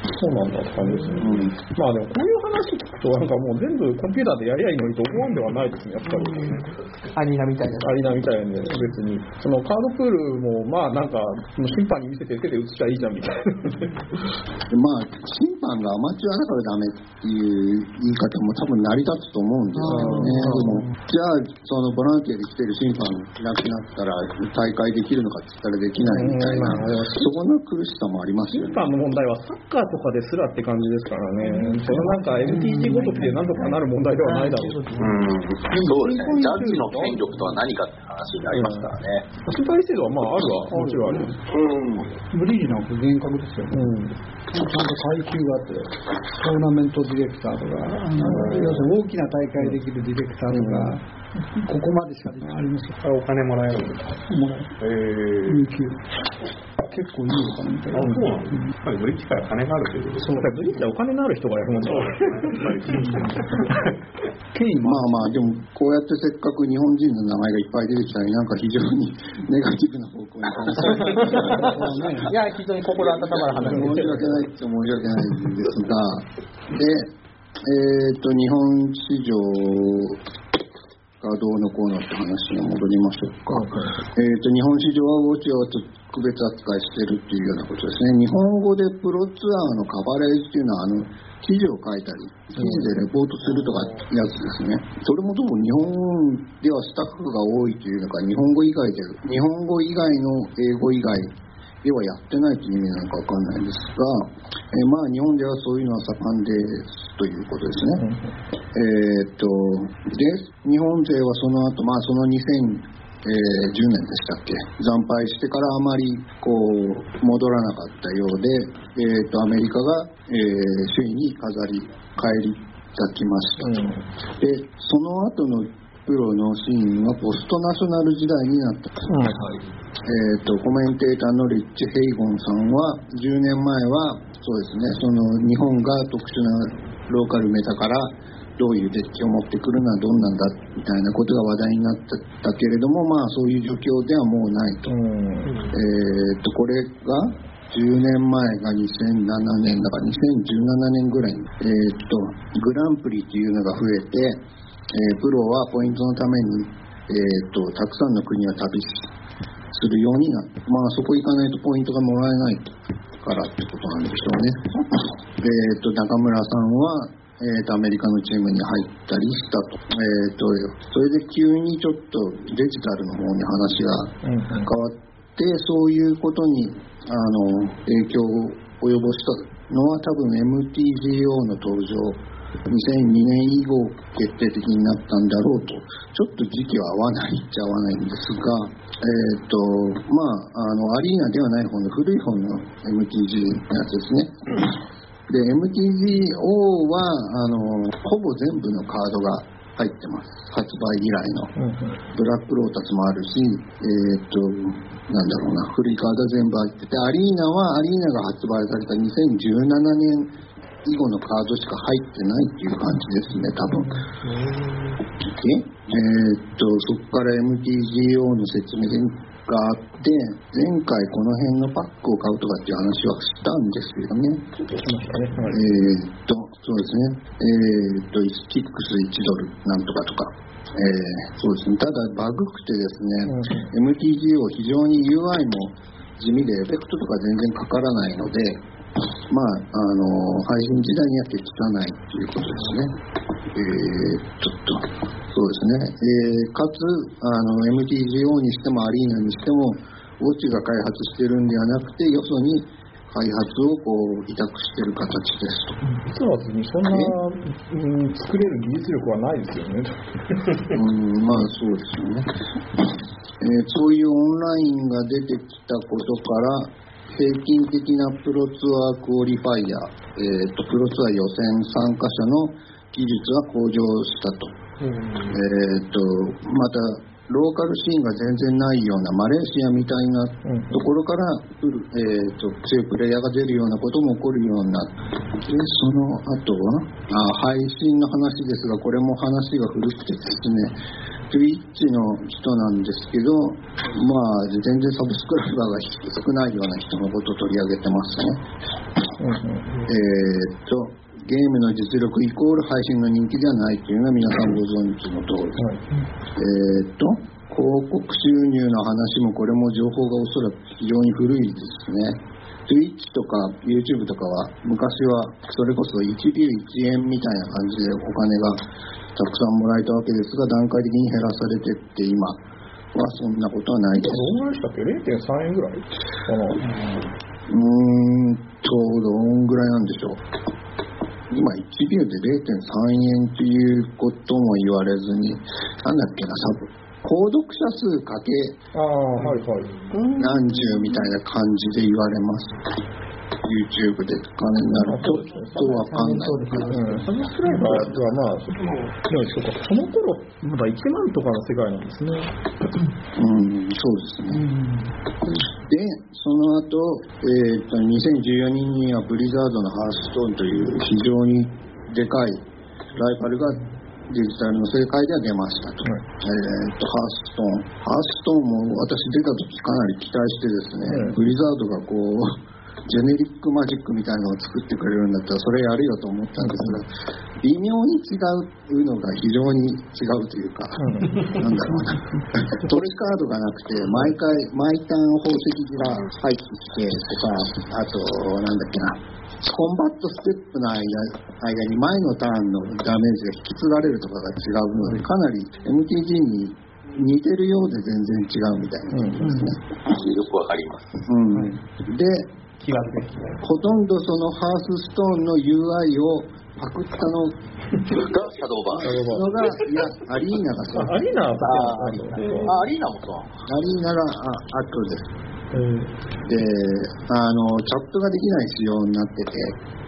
Speaker 2: そうなんだって感じですね。
Speaker 1: うん
Speaker 2: まあでも、こういう話聞くと、なんかもう全部コンピューターでやりゃいいのにと思うんではないですね、やっぱり。
Speaker 5: アリーナみたいな。
Speaker 2: アリーナみたいなんで、別に。そのカードプールも、まあなんか、その審判に見せて手で映しちゃいいじゃんみたいな。
Speaker 1: まあ、審さんがアマチュアだからダメっていう言い方も多分成り立つと思うんですけどね。でも、じゃあ、そのボランティアで来てる審判いなくなったら大会できるのかって言ったらできないみたいな、そこの苦しさもありますよね。
Speaker 2: 審判の問題はサッカーとかですらって感じですからね。そのなんか MTG ごときで何とかなる問題ではないだろうし。
Speaker 3: うん、そうですね。ジャッジの権力とは何かって話になりますからね。
Speaker 2: 制度はまああるはもちろんある。
Speaker 3: うん。
Speaker 7: ブリージなんか厳格ですよ。
Speaker 2: うん。
Speaker 7: ちゃんと階級があって、トーナメントディレクターとか、あの要するに大きな大会できるディレクターとか、ここまでしかあります
Speaker 6: お金もらえる
Speaker 7: もう
Speaker 6: えー、
Speaker 7: 有給。結構いいのかなみたい
Speaker 6: あ、
Speaker 7: な。
Speaker 6: そうなんですね。やっぱりブリッジから金があるということ
Speaker 2: そうだからブリッジはお金のある人がやるもんだから。
Speaker 1: まあまあ、でも、こうやってせっかく日本人の名前がいっぱい出てきたり、なんか非常にネガティブな方向に話されて
Speaker 2: いや、非常に心温まる話
Speaker 1: 申し訳ないっちゃ申し訳ないんですが、で、えっ、と、日本市場がどうのこうのって話に戻りましょうか。えっ、と、日本市場はウォッチを特別扱いしてるっていうようなことですね。日本語でプロツアーのカバレージっていうのは、あの、記事を書いたり、記事でレポートするとかやつですね。それもどうも日本ではスタッフが多いというのか、日本語以外で、日本語以外の英語以外ではやってないという意味なのかわかんないんですが、えーまあ日本ではそういうのは盛んですということですね。えーっと、で、日本勢はその後、まあその2010年でしたっけ、惨敗してからあまりこう戻らなかったようで、えーっと、アメリカが、えー首位に飾り、返り咲きましたと。で、その後のプロのシーンはポストナショナル時代になった。えー、とコメンテーターのリッチ・ヘイゴンさんは10年前はそうですねその日本が特殊なローカルメタからどういうデッキを持ってくるのはどんなんだみたいなことが話題になったけれどもまあそういう状況ではもうないと,、えー、とこれが10年前が2007年だから2017年ぐらい。に、えー、とグランプリっていうのが増えて、えープロはポイントのために、えー、とたくさんの国を旅しするようになって、まあそこ行かないとポイントがもらえないからってことなんでしょうね。えっと、中村さんは、えっと、アメリカのチームに入ったりしたと。えっと、それで急にちょっとデジタルの方に話が変わって、そういうことに、あの、影響を及ぼしたのは多分 MTGO の登場2002年以後決定的になったんだろうと、ちょっと時期は合わないっちゃ合わないんですが、えっ、と、まあ、あの、アリーナではない方の古い方の MTG のやつですね。で、MTGO は、あの、ほぼ全部のカードが入ってます。発売以来の。ブラックロータスもあるし、えっ、と、なんだろうな、古いカードは全部入ってて、アリーナは、アリーナが発売された2017年以後のカードしか入ってないっていう感じですね、多分。で、えーっと、そこから MTGO の説明があって、前回この辺のパックを買うとかっていう話はしたんですけどね。えーっと、そうですね。えーっと、キックス1ドルなんとかとか。えーそうですね。ただ、バグくてですね、MTGO 非常に UI も地味でエフェクトとか全然かからないので、まあ、あの、配信時代には適さないということですね。えー、ちょっと、そうですね。えーかつ、あの、MTGO にしてもアリーナにしても、ウォッチが開発してるんではなくて、よそに開発をこう委託してる形ですと。
Speaker 2: 実は別にそんな、うん、作れる技術力はないですよね。
Speaker 1: うん、まあそうですよね。えーそういうオンラインが出てきたことから、平均的なプロツアークオリファイヤー、えーと、プロツアー予選参加者の技術が向上したと。えーと、また、ローカルシーンが全然ないようなマレーシアみたいなところから、来るえーと強いプレイヤーが出るようなことも起こるようにな。って、でその後はあ、配信の話ですが、これも話が古くてですね、Twitch の人なんですけど、まあ、全然サブスクライバーが少ないような人のことを取り上げてますね。えーっと、ゲームの実力イコール配信の人気ではないというのは皆さんご存知の通り。えーっと、広告収入の話もこれも情報がおそらく非常に古いですね。Twitch とか YouTube とかは昔はそれこそ1ビュー1円みたいな感じでお金がたくさんもらえたわけですが段階的に減らされてって今はそんなことはないです。
Speaker 2: どんぐらいでしたっけ ?0.3 円ぐらい？
Speaker 1: うーんとどんぐらいなんでしょう。今1ビューで0.3円ということも言われずになんだっけなサブ購読者数かけ
Speaker 2: ああ、はいはい。
Speaker 1: 何十みたいな感じで言われます。YouTube で金になると、ちょっとわかんない。
Speaker 2: うん、サブスクライバーはまあ、そでもそうか、その頃、まだ1万とかの世界なんですね。
Speaker 1: うん、そうですね。で、その後、えー、と2014年にはブリザードのハーストーンという非常にでかいライバルがデジタルの世界では出ましたと。
Speaker 2: はい
Speaker 1: えー、とハーストーン。ハーストーンも私出た時かなり期待してですね、
Speaker 2: うん
Speaker 1: ブリザードがこう、ジェネリックマジックみたいなのを作ってくれるんだったらそれやるよと思ったんですが、微妙に違うのが非常に違うというか、なんだろうな。トレカードがなくて、毎回、毎ターン宝石が入ってきてとか、あと、なんだっけな、コンバットステップの間間に前のターンのダメージが引き継がれるとかが違うので、かなり MTG に似てるようで全然違うみたいなね。
Speaker 3: よくわかります。
Speaker 1: うん。で、ほとんどそのハースストーンの UI をパクったの
Speaker 3: がシャドーバー。
Speaker 1: のが、いや、アリーナが。
Speaker 2: アリーナは
Speaker 3: ああ、アリーナも。
Speaker 1: アリーナがあ後です。
Speaker 2: えー
Speaker 1: で、あの、チャットができない仕様になってて、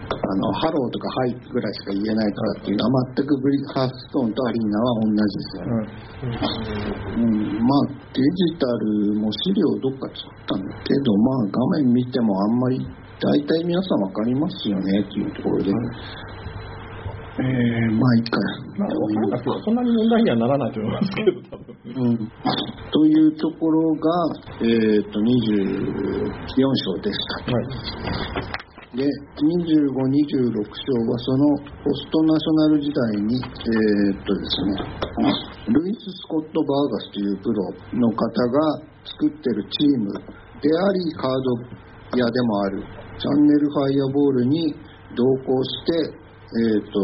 Speaker 1: あの、ハローとかハイぐらいしか言えないからっていうのは全くブリハースストーンとアリーナは同じですよね。うん、まあ、デジタルも資料どっか作ったんだけど、まあ、画面見てもあんまり、大体皆さんわかりますよねっていうところで、えー、まあ、いいか
Speaker 2: なくてもそんなに問題にはならないと思いますけど、多分。
Speaker 1: うん、というところが、えー、と24章でした。
Speaker 2: はい。
Speaker 1: で、25、26章はそのポストナショナル時代に、えーっとですね、ルイス・スコット・バーガスというプロの方が作ってるチームであり、カード屋でもあるチャンネルファイアボールに同行して、えーっと、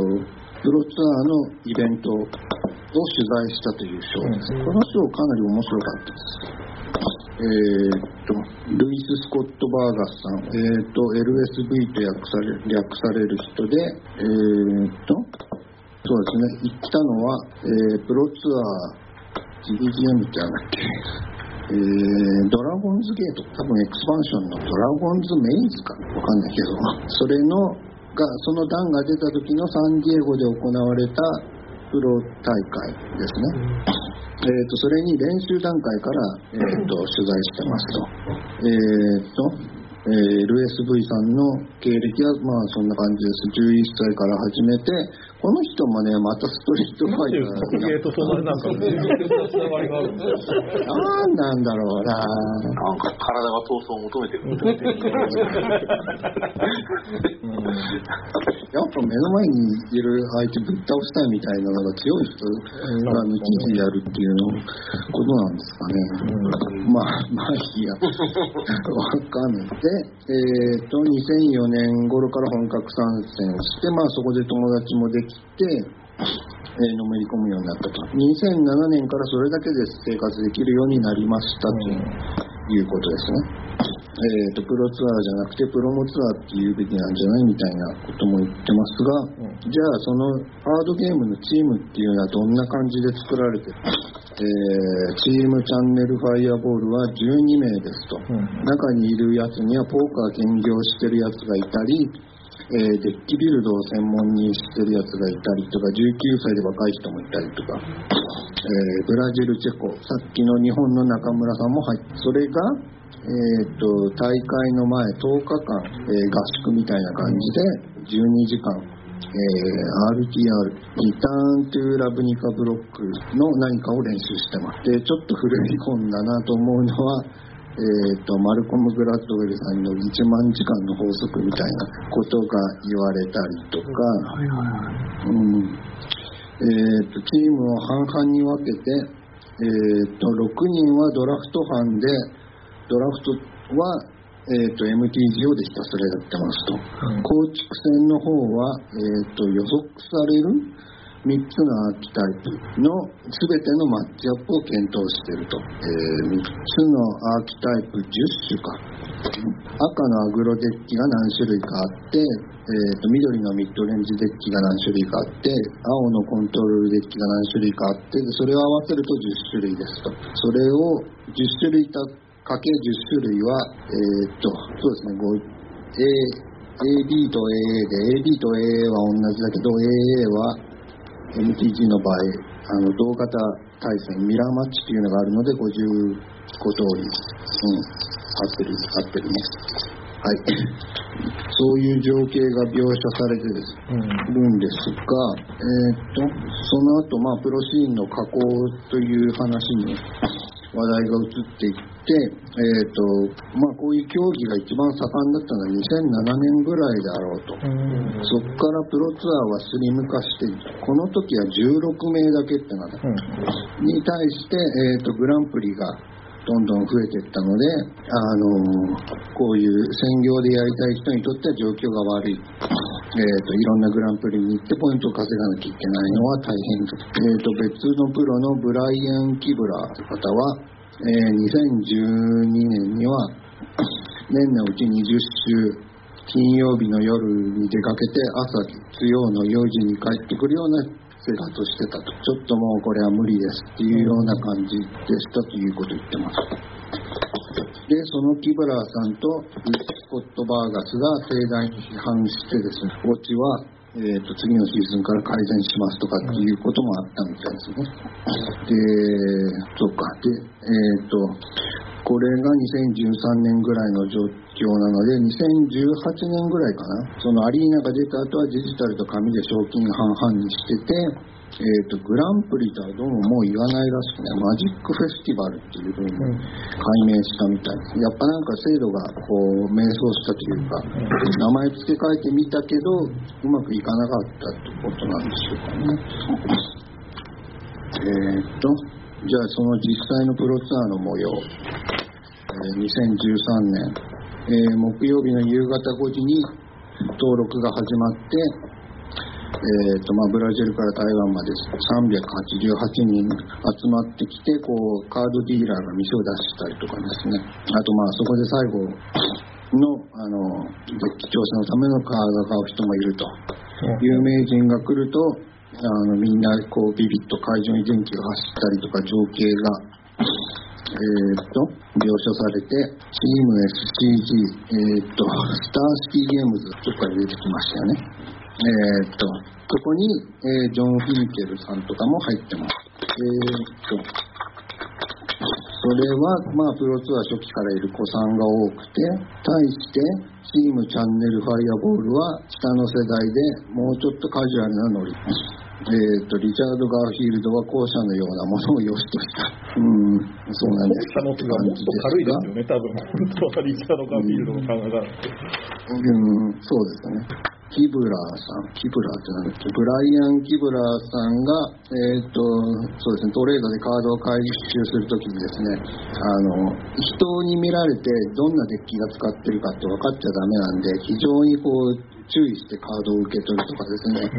Speaker 1: プロツアーのイベントを取材したという章です。この章かなり面白かったです。えーっと、ルイス・スコット・バーガスさん、えーっと、LSV と訳され略される人で、えーっと、そうですね、言ったのは、えープロツアー、GDGM ってなんだっけ、えードラゴンズゲート、多分エクスパンションのドラゴンズメイズか。わかんないけど、それの、が、その段が出た時のサンディエゴで行われたプロ大会ですね。えー、とそれに練習段階から、えー、と取材してますと。えーとえー LSV さんの経歴は、まあ、そんな感じです。11歳から始めて、この人もね、またストリートファイター。
Speaker 2: なんなん
Speaker 1: だろうな
Speaker 3: なんか体が闘争を求めてる。
Speaker 1: やっぱ目の前にいる相手ぶっ倒したいみたいなのが強い人が抜きでやるっていうのことなんですかね。まあ、まあいいや。わかんない。で、えっ、と、2004年頃から本格参戦をして、まあそこで友達もできて、えーのめり込むようになったと。2007年からそれだけで生活できるようになりましたということですね。えー、とプロツアーじゃなくてプロモツアーって言うべきなんじゃないみたいなことも言ってますが、じゃあそのハードゲームのチームっていうのはどんな感じで作られてる？えーチームチャンネルファイアボールは12名ですと、中にいるやつにはポーカー兼業してるやつがいたり、えーデッキビルドを専門にしてるやつがいたりとか19歳で若い人もいたりとか、えーブラジルチェコさっきの日本の中村さんも入ってそれが、えー、と大会の前10日間、えー合宿みたいな感じで12時間え RTR リターントゥーラブニカブロックの何かを練習してます。でちょっと古い本だなと思うのはえー、とマルコム・グラッドウェルさんの1万時間の法則みたいなことが言われたりとか、うん。えー、とチームを半々に分けて、えー、と6人はドラフト班でドラフトは、えー、と MTGO でひたすらやってますと、構築戦の方は、えー、と予測される3つのアーキタイプの全てのマッチアップを検討していると、え3つのアーキタイプ10種か。赤のアグロデッキが何種類かあって、えー、と緑のミッドレンジデッキが何種類かあって青のコントロールデッキが何種類かあってそれを合わせると10種類ですと。それを10種類たかけ10種類はえっ、とそうですね A AB と AA で AB と AA は同じだけど AA は MTG の場合あの同型対戦ミラーマッチっていうのがあるので55通り、うん、合ってる合ってるね。はい。そういう情景が描写されてです、うん、るんですが、えー、っとその後まあプロシーンの加工という話に話題が移っていって、えーとまあ、こういう競技が一番盛んだったのは2007年ぐらいだろうと、うん、そこからプロツアーはスリム化してこの時は16名だけってなった、うん、に対して、えーとグランプリがどんどん増えていったので、あのこういう専業でやりたい人にとっては状況が悪い。えーと、いろんなグランプリに行ってポイントを稼がなきゃいけないのは大変と。えーと、別のプロのブライアン・キブラーという方は、えー、2012年には年のうち20週金曜日の夜に出かけて朝月曜の4時に帰ってくるような生活してたとちょっともうこれは無理ですっていうような感じでしたということを言ってますでそのキブラーさんとスコット・バーガスが盛大に批判してですねウォッチはえーと、次のシーズンから改善しますとかっていうこともあったみたいですね。で、そうか。で、えっ、ー、と、これが2013年ぐらいの状況なので、2018年ぐらいかな、そのアリーナが出た後はデジタルと紙で賞金半々にしてて、えーと、グランプリとはどうももう言わないらしくね、マジックフェスティバルっていうふうに解明したみたいです。やっぱなんか制度がこう迷走したというか、名前付け替えてみたけど、うまくいかなかったってことなんでしょうかね。えっ、ー、と、じゃあその実際のプロツアーの模様、えー、2013年、えー、木曜日の夕方5時に登録が始まって、えーとまあ、ブラジルから台湾まで388人集まってきてこうカードディーラーが店を出したりとかですね。あとまあそこで最後のあのデッキ調査のためのカードを買う人もいると。有名人が来るとあのみんなこうビビッと会場に電気が走ったりとか情景が、えー、っと描写されてチーム SCG、えー、っとスターシティゲームズとか出てきましたよね。えー、っとそこに、えジョン・フィンケルさんとかも入ってます。え、っとそれは、まあ、プロツアー初期からいる子さんが多くて対してチームチャンネルファイアボールは下の世代でもうちょっとカジュアルなノリ。えーと、リチャード・ガーフィールドは後者のようなものを良しとした。うん、そうなんです。
Speaker 2: 後者の手がもっと軽いですよね、多分。本当はリチャード・ガーフィールドの考え方って。
Speaker 1: うん、そうですね。キブラーさん、キブラーってなんだっけ、ブライアン・キブラーさんが、えっ、ー、と、そうですね、トレードでカードを回収するときにですね、あの、人に見られてどんなデッキが使ってるかって分かっちゃダメなんで、非常にこう、注意してカードを受け取るとかですね、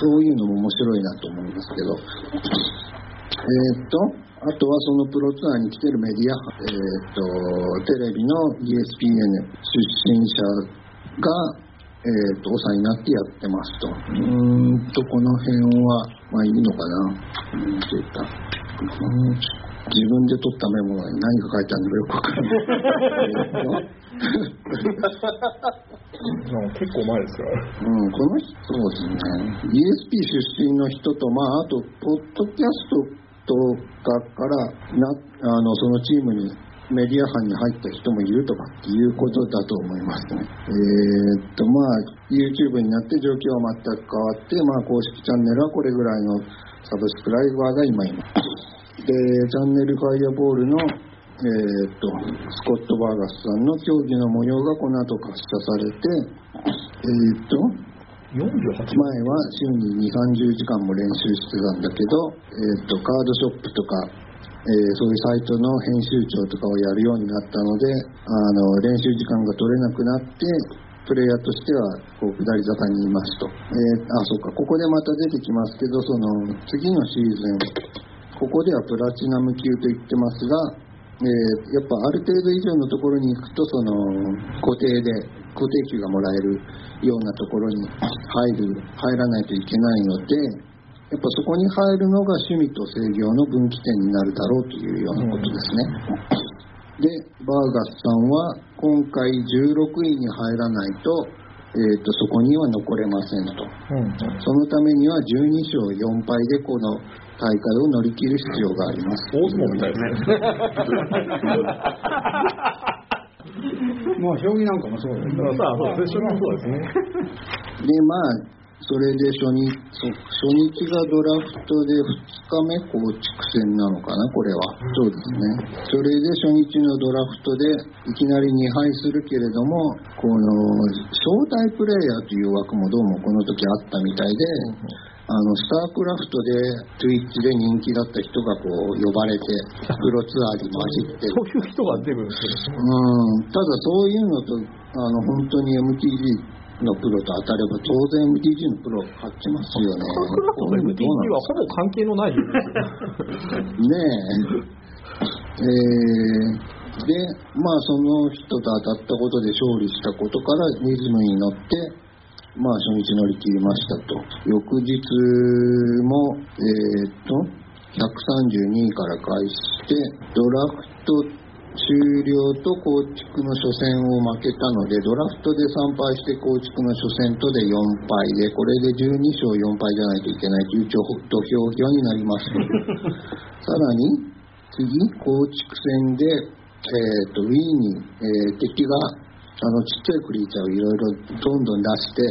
Speaker 1: そういうのも面白いなと思いますけど、えっ、ー、と、あとはそのプロツアーに来てるメディア、えっ、ー、と、テレビの ESPN 出身者が、えーと、お世話になってやってますと。うんと、この辺は、まあいいのかな。うんといった。うん自分で取ったメモに何が書いてあるのかよくわからない。
Speaker 2: 結構前ですから。
Speaker 1: うん、この人、そうですね。ESP 出身の人と、まあ、あと、ポッドキャストとかからな、あの、そのチームにメディア班に入った人もいるとかっていうことだと思いますね。えー、っと、まあ、YouTube になって状況は全く変わって、まあ、公式チャンネルはこれぐらいのサブスクライバーが今います。で、チャンネルファイアボールの、えー、っと、スコット・バーガスさんの競技の模様がこの後可視化されて、えー、っと、
Speaker 2: 前は
Speaker 1: 週に2、30時間も練習してたんだけど、えー、っと、カードショップとか、ーそういうサイトの編集長とかをやるようになったのであの練習時間が取れなくなってプレイヤーとしてはこう下り坂にいますと、えーあそうか。ここでまた出てきますけどその次のシーズンここではプラチナム級と言ってますが、えーやっぱある程度以上のところに行くとその固定で固定給がもらえるようなところに入る入らないといけないのでやっぱそこに入るのが趣味と制御の分岐点になるだろうというようなことですね。でバーガスさんは今回16位に入らないと,、えー、とそこには残れませんと。
Speaker 2: うん
Speaker 1: そのためには12勝4敗でこの大会を乗り切る必要があります。
Speaker 2: 大相撲みたいですね。
Speaker 7: まあ、将棋なんかもそうだよね。
Speaker 2: さあ、そうですね。そうですね。
Speaker 1: で、まあ、それで初日、初日がドラフトで2日目構築戦なのかな、これは。そうですね。それで初日のドラフトでいきなり2敗するけれども、この招待プレイヤーという枠もどうもこの時あったみたいで、あのスタークラフトで Twitch で人気だった人がこう呼ばれてプロツアーに混じって
Speaker 2: そういう人が出るんですよ。
Speaker 1: うんただそういうのとあの本当に MTG のプロと当たれば当然 MTG のプロ勝ちますよね。
Speaker 2: と MTG はほぼ関係のない。
Speaker 1: ねえ。えーで、まあその人と当たったことで勝利したことからリズムに乗って、まあ初日乗り切りましたと。翌日も、えーっと、132位から開始して、ドラフト終了と構築の初戦を負けたので、ドラフトで参拝して構築の初戦とで4敗で、これで12勝4敗じゃないといけないという土俵際になります。さらに、次、構築戦で、えー、とウィーンに、えー敵があのちっちゃいクリーチャーをいろいろどんどん出して、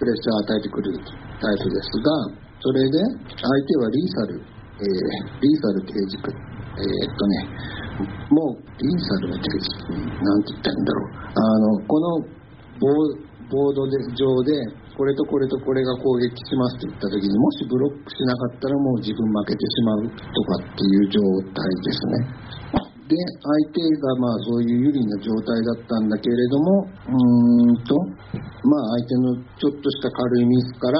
Speaker 1: プレッシャーを与えてくるタイプですが、それで相手はリーサル、えーリーサル刑事区、えーっとね、もうリーサルの刑事、なんて言ったらいいんだろう。あのこのボードで上でこれとこれとこれが攻撃しますって言った時にもしブロックしなかったらもう自分負けてしまうとかっていう状態ですね。で相手がまあそういう有利な状態だったんだけれどもうーんとまあ相手のちょっとした軽いミスから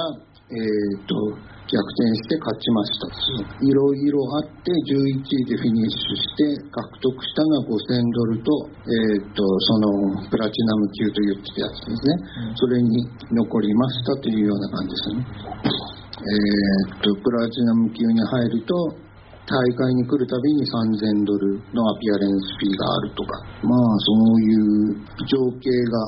Speaker 1: えー、と逆転して勝ちました。いろいろあって11位でフィニッシュして獲得したのは5000ドルと,、えー、とそのプラチナム級と言ってたやつですね、それに残りましたというような感じですね。えー、とプラチナム級に入ると大会に来るたびに3000ドルのアピアレンスフィーがあるとか、まあそういう情景が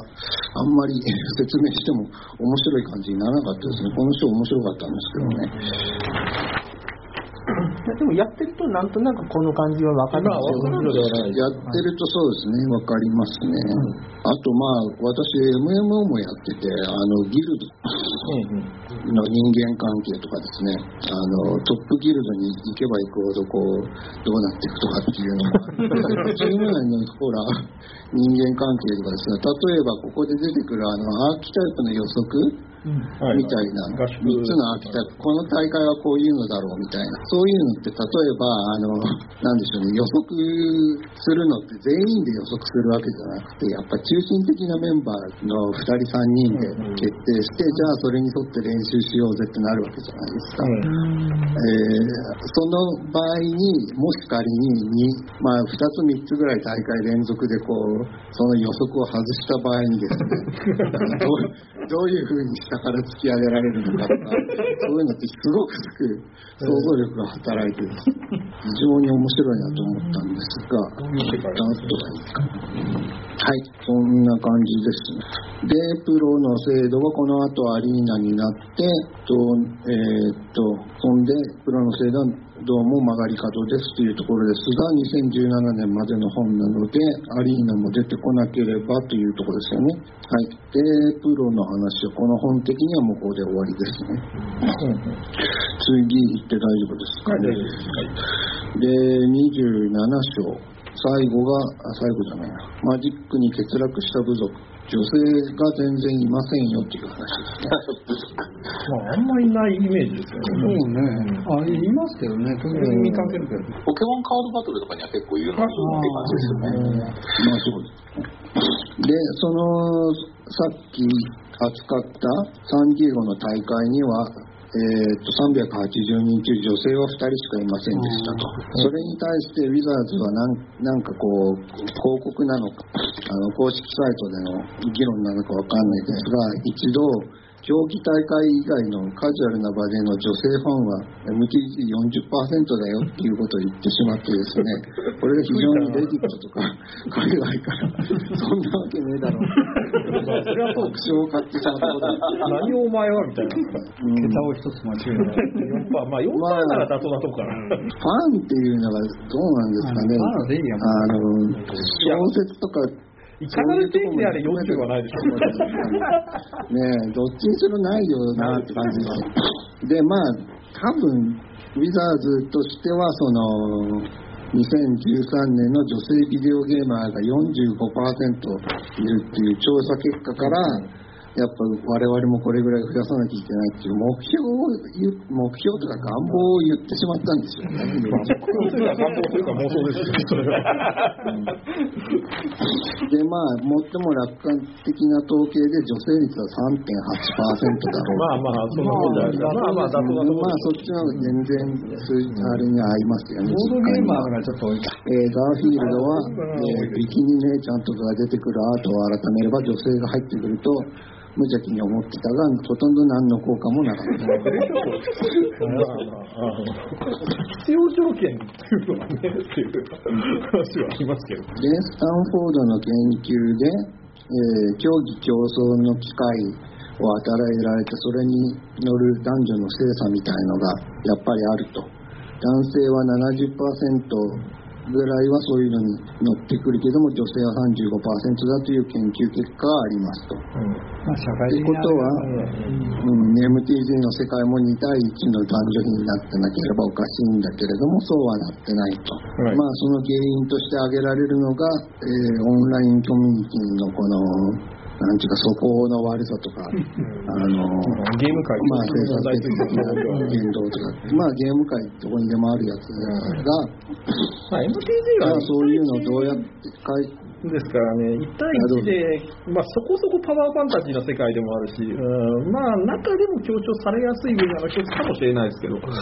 Speaker 1: あんまり説明しても面白い感じにならなかったですね。この人面白かったんですけどね。
Speaker 8: でもやってるとなんとなくこの感じは分かるんですよね。
Speaker 1: やってるとそうですね、わかりますね。あとまあ私 MMO もやってて、あのギルド。の人間関係とかですね、あのトップギルドに行けば行くほどこうどうなっていくとかっていうのもあって、十分にほら人間関係とかですね、例えばここで出てくるあのアーキタイプの予測
Speaker 2: はい
Speaker 1: みたいな、
Speaker 2: 合宿。
Speaker 1: 3つのアーキタイプ、この大会はこういうのだろうみたいな、そういうのって、例えば、あの、なんでしょうね、予測するのって全員で予測するわけじゃなくて、やっぱ中心的なメンバーの2人、3人で決定して、じゃあそれに沿って練習しようぜってなるわけじゃないですか。えーその場合に、もし仮にに、まあ、2つ、3つぐらい大会連続でこうその予測を外した場合にですね どうどういうふうに下から突き上げられるのかとか、そういうのってすごく想像力が働いて、非常に面白いなと思ったんですが、一旦後がい。い。か。はい、そんな感じですね。で、プロの制度はこの後アリーナになって、とえーっと、そんで、プロの制度はどうも曲がり角ですというところですが、2017年までの本なので、アリーナも出てこなければというところですよね。はい。で、プロの話はこの本的にはもうここで終わりですね。次行って大丈夫ですかね。で、27章。最後が、あ最後じゃないな。マジックに欠落した部族女性が全然いませんよっていう話ですね。
Speaker 2: まあ、あんまりいないイメージですよ
Speaker 7: そう
Speaker 2: ね。
Speaker 7: ね。あ、いますけどね。時々見かけるけど。
Speaker 3: ポケモンカードバトルとかには結構いるのにって感じですよね。
Speaker 1: まあそうです。で、その、さっき扱ったサンディエゴの大会には、えー、と380人中女性は2人しかいませんでしたと、それに対してウィザーズはなんなんかこう広告なのかあの公式サイトでの議論なのかわかんないですが一度競技大会以外のカジュアルな場での女性ファンは MTG40% だよっていうことを言ってしまってですね、これが非常にレディットとか 海外から、そんなわけねえだろう。それは特徴を買ってしまったことだ
Speaker 2: 何をお前はみたいな。
Speaker 1: うん
Speaker 7: 桁を一つ間違えない。
Speaker 2: 4%、まあ4%なら妥当なとこかな。
Speaker 1: ファンっていうのがどうなんですかね。あの、小説とか、
Speaker 2: いかなる定義であれ40はないでしょ。
Speaker 1: ね。え、どっちにしろないよなって感じです。で、まあ、多分、ウィザーズとしては、その、2013年の女性ビデオゲーマーが45%いるっていう調査結果から、やっぱ我々もこれぐらい増やさなきゃいけないっていう目標を言う、目標とか願望を言ってしまったんですよね。
Speaker 2: それは願望というか妄想ですよ、それは。
Speaker 1: で、まあ、最も楽観的な統計で女性率は3.8%だろう。
Speaker 2: まあまあ、その問題は。まあまあ、妥当なとこ
Speaker 1: まあ、
Speaker 2: ろ
Speaker 1: そっちの方が全然数字あれに合いますよね。
Speaker 7: ボードゲーマー
Speaker 1: 実
Speaker 7: がちょっと多いか。
Speaker 1: えーガーフィールドは、えービキニ姉ちゃんとかが出てくるアートを改めれば女性が入ってくると、無邪気に思ってたが、ほとんど何の効果もなかった。
Speaker 2: まあ、必要条件っていうのはね、っていう話はありますけど。
Speaker 1: で、スタンフォードの研究で、えー競技競争の機会を与えられて、それに乗る男女の性差みたいのがやっぱりあると。男性は70%ぐらいはそういうのに乗ってくるけども、女性は35%だという研究結果がありますと。
Speaker 7: まあ、社会的な
Speaker 1: ということは、うん、MTG の世界も2対1の男女比になってなければおかしいんだけれども、そうはなってないと。
Speaker 2: はい
Speaker 1: まあ、その原因として挙げられるのが、えーオンラインコミュニティのこの、なんていうか、素行の悪さとか、あの、
Speaker 2: ゲーム界
Speaker 1: まあ、生産的な言動とか、まあ、ゲーム界どこにでもあるやつが、
Speaker 2: まあ、MTG は
Speaker 1: まあ、そういうのをどうやって解
Speaker 2: ですからね、1対1で、まあ、そこそこパワーファンタジーな世界でもあるし、うん、まあ、中でも強調されやすい分野の一つかもしれないですけど、
Speaker 1: じゃあ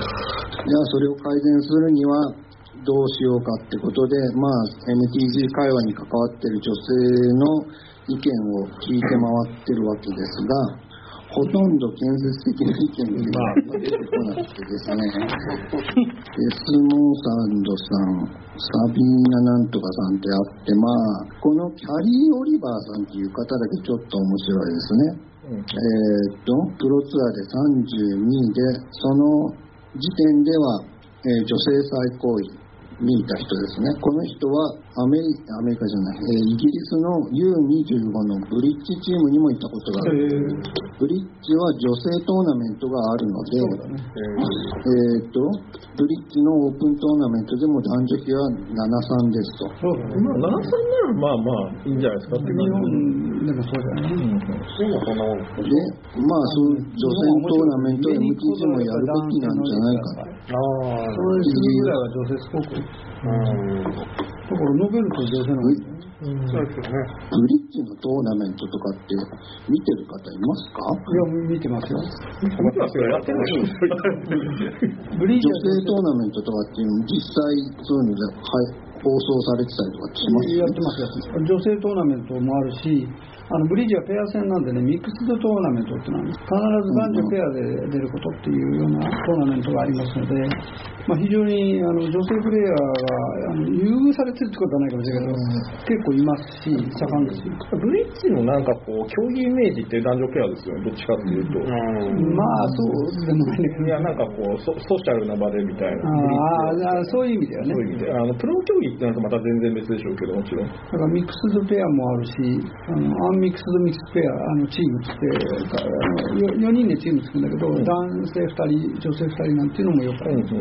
Speaker 1: それを改善するにはどうしようかってことで、まあ、MTG 会話に関わっている女性の意見を聞いて回ってるわけですが、ほとんど建設的な意見っていうのが出てこなくてですね、デスモーサンドさん、サビーナなんとかさんってあって、まあ、このキャリー・オリバーさんっていう方だけちょっと面白いですね。えーっと、プロツアーで32位で、その時点では、えー女性最高位にいた人ですね。この人はアメリアメリカじゃない、えーイギリスの U25 のブリッジチームにもいたことがある。ブリッジは女性トーナメントがあるので、えーっと、ブリッジのオープントーナメントでも男女比は7-3ですと。
Speaker 2: まあ、7、3ならまあまあ、いいんじゃないですか
Speaker 7: 日
Speaker 2: 感
Speaker 7: 本でもそうじゃない。
Speaker 1: で、まあ、そういう女性トーナメント MTG もやるべきなんじゃないかと。
Speaker 6: ああ
Speaker 7: そういうぐらいは女性すごく。
Speaker 6: うん
Speaker 7: だからノベルと女性の方がいいね
Speaker 6: そうですよね。
Speaker 1: ブリッジのトーナメントとかって見てる方いますか？
Speaker 7: いや、見てますよ。
Speaker 2: 見てますよ、やってるでしょ。
Speaker 7: ブリー
Speaker 1: 女
Speaker 7: ジャー
Speaker 1: 性トーナメントとかっていうの実際そういうので、はい、放送されてたりとかします
Speaker 7: やってます、やってます。女性トーナメントもあるし、あのブリージはペア戦なんでね、ミックスドトーナメントってなんです。必ず男女ペアで出ることっていうようなトーナメントがありますので、まあ、非常にあの女性プレイヤーがあの優遇されてるってことはないかもしれないけど、結構いますし、盛んですよ。
Speaker 2: ブリッジのなんかこう、競技イメージって男女ペアですよね、どっちかっていうと。
Speaker 7: まあ、そうでもないんだけど。
Speaker 2: いや、なんかこうソ、ソーシャルな場でみたいな。
Speaker 7: あーあー、そういう意味ではね。
Speaker 2: そういう意味で。あの、プロ競技ってなるとまた全然別でしょうけど、もちろん。
Speaker 7: だからミックスドペアもあるし、あのアンミックスドミックスペア、あのチームってあのよ4人でチーム作るんだけど、男性2人、女性2人なんていうのもよくあるんですね。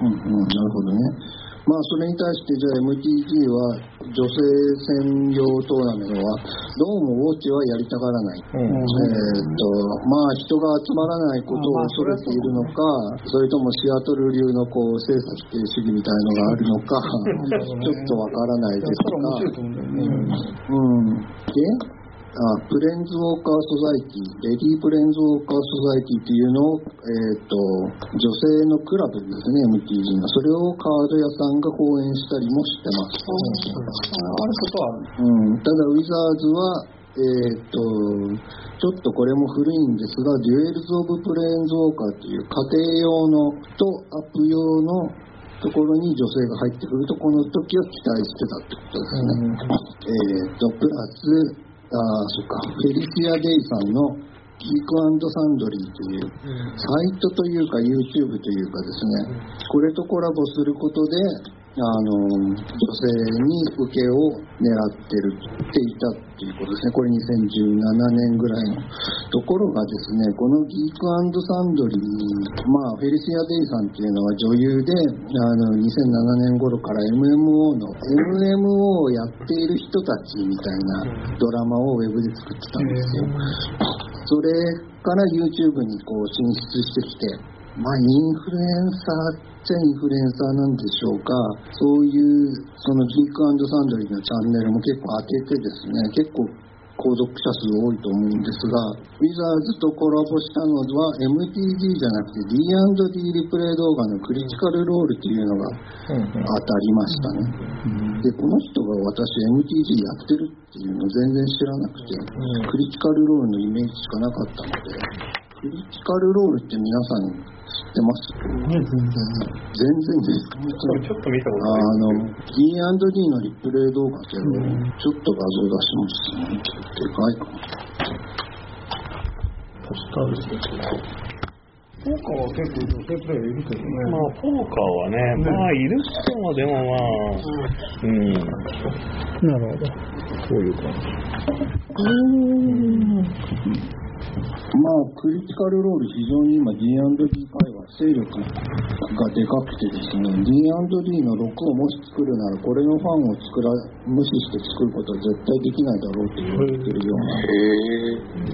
Speaker 1: うんうん、なるほどね。まあ、それに対して、じゃあ MTG は女性専用トーナメントは、どうもウォッチはやりたがらない。えーっと、まあ、人が集まらないことを恐れているのか、それともシアトル流のこう、政策否定主義みたいのがあるのか、ちょっとわからないです
Speaker 7: それは面白いと思うん。
Speaker 1: うん。で、あ Planeswalkers Society、レディープレンズウォーカーソザイティっていうのを、えっ、と、女性のクラブですね、MTG の。それをカード屋さんが後援したりもしてます。
Speaker 7: あることはある。
Speaker 1: うん、ただ、ウィザーズは、えっ、と、ちょっとこれも古いんですが、 Duels of Planeswalkers っていう家庭用のとアプリ用のところに女性が入ってくると、この時は期待してたってことですね。えっ、と、プラス、あーそっか、フェリシア・デイさんのギークサンドリーという、サイトというか YouTube というかですね、これとコラボすることで、あの、女性に受けを狙ってるっていたっていうことですね。これ2017年ぐらいのところがですね、このギークサンドリー、まあ、フェリシア・デイさんっていうのは女優で、あの、2007年頃から MMO の、MMO をやっている人たちみたいなドラマをウェブで作ってたんですよ。それから YouTube にこう進出してきて、まあ、インフルエンサーっちゃインフルエンサーなんでしょうか、そういう、そのギークサンドリーのチャンネルも結構当ててですね、結構購読者数多いと思うんですが、ウィザーズとコラボしたのは MTG じゃなくて D&D リプレイ動画のクリティカルロールっていうのが当たりましたね。で、この人が私 MTG やってるっていうの全然知らなくて、クリティカルロールのイメージしかなかったので、クリティカルロールって皆さん知ってます全然ですか
Speaker 6: ちょっと見たこと
Speaker 1: あ
Speaker 6: ない。
Speaker 1: の、D&D のリプレイ動画けど、ちょっと画像出しますね。でかいかな。
Speaker 2: ポスターですね。
Speaker 7: 効果は結構女性プレイヤーいるけどね。
Speaker 6: まあ、ポーカーはね、まあ、いる人はでもまあ、うん、
Speaker 7: なるほど。
Speaker 2: こういう感
Speaker 1: まあ、クリティカルロール、非常に今 D&D 界は勢力がでかくてですね、D&D の6をもし作るなら、これのファンを作ら、無視して作ることは絶対できないだろうと言われてるような。
Speaker 3: へ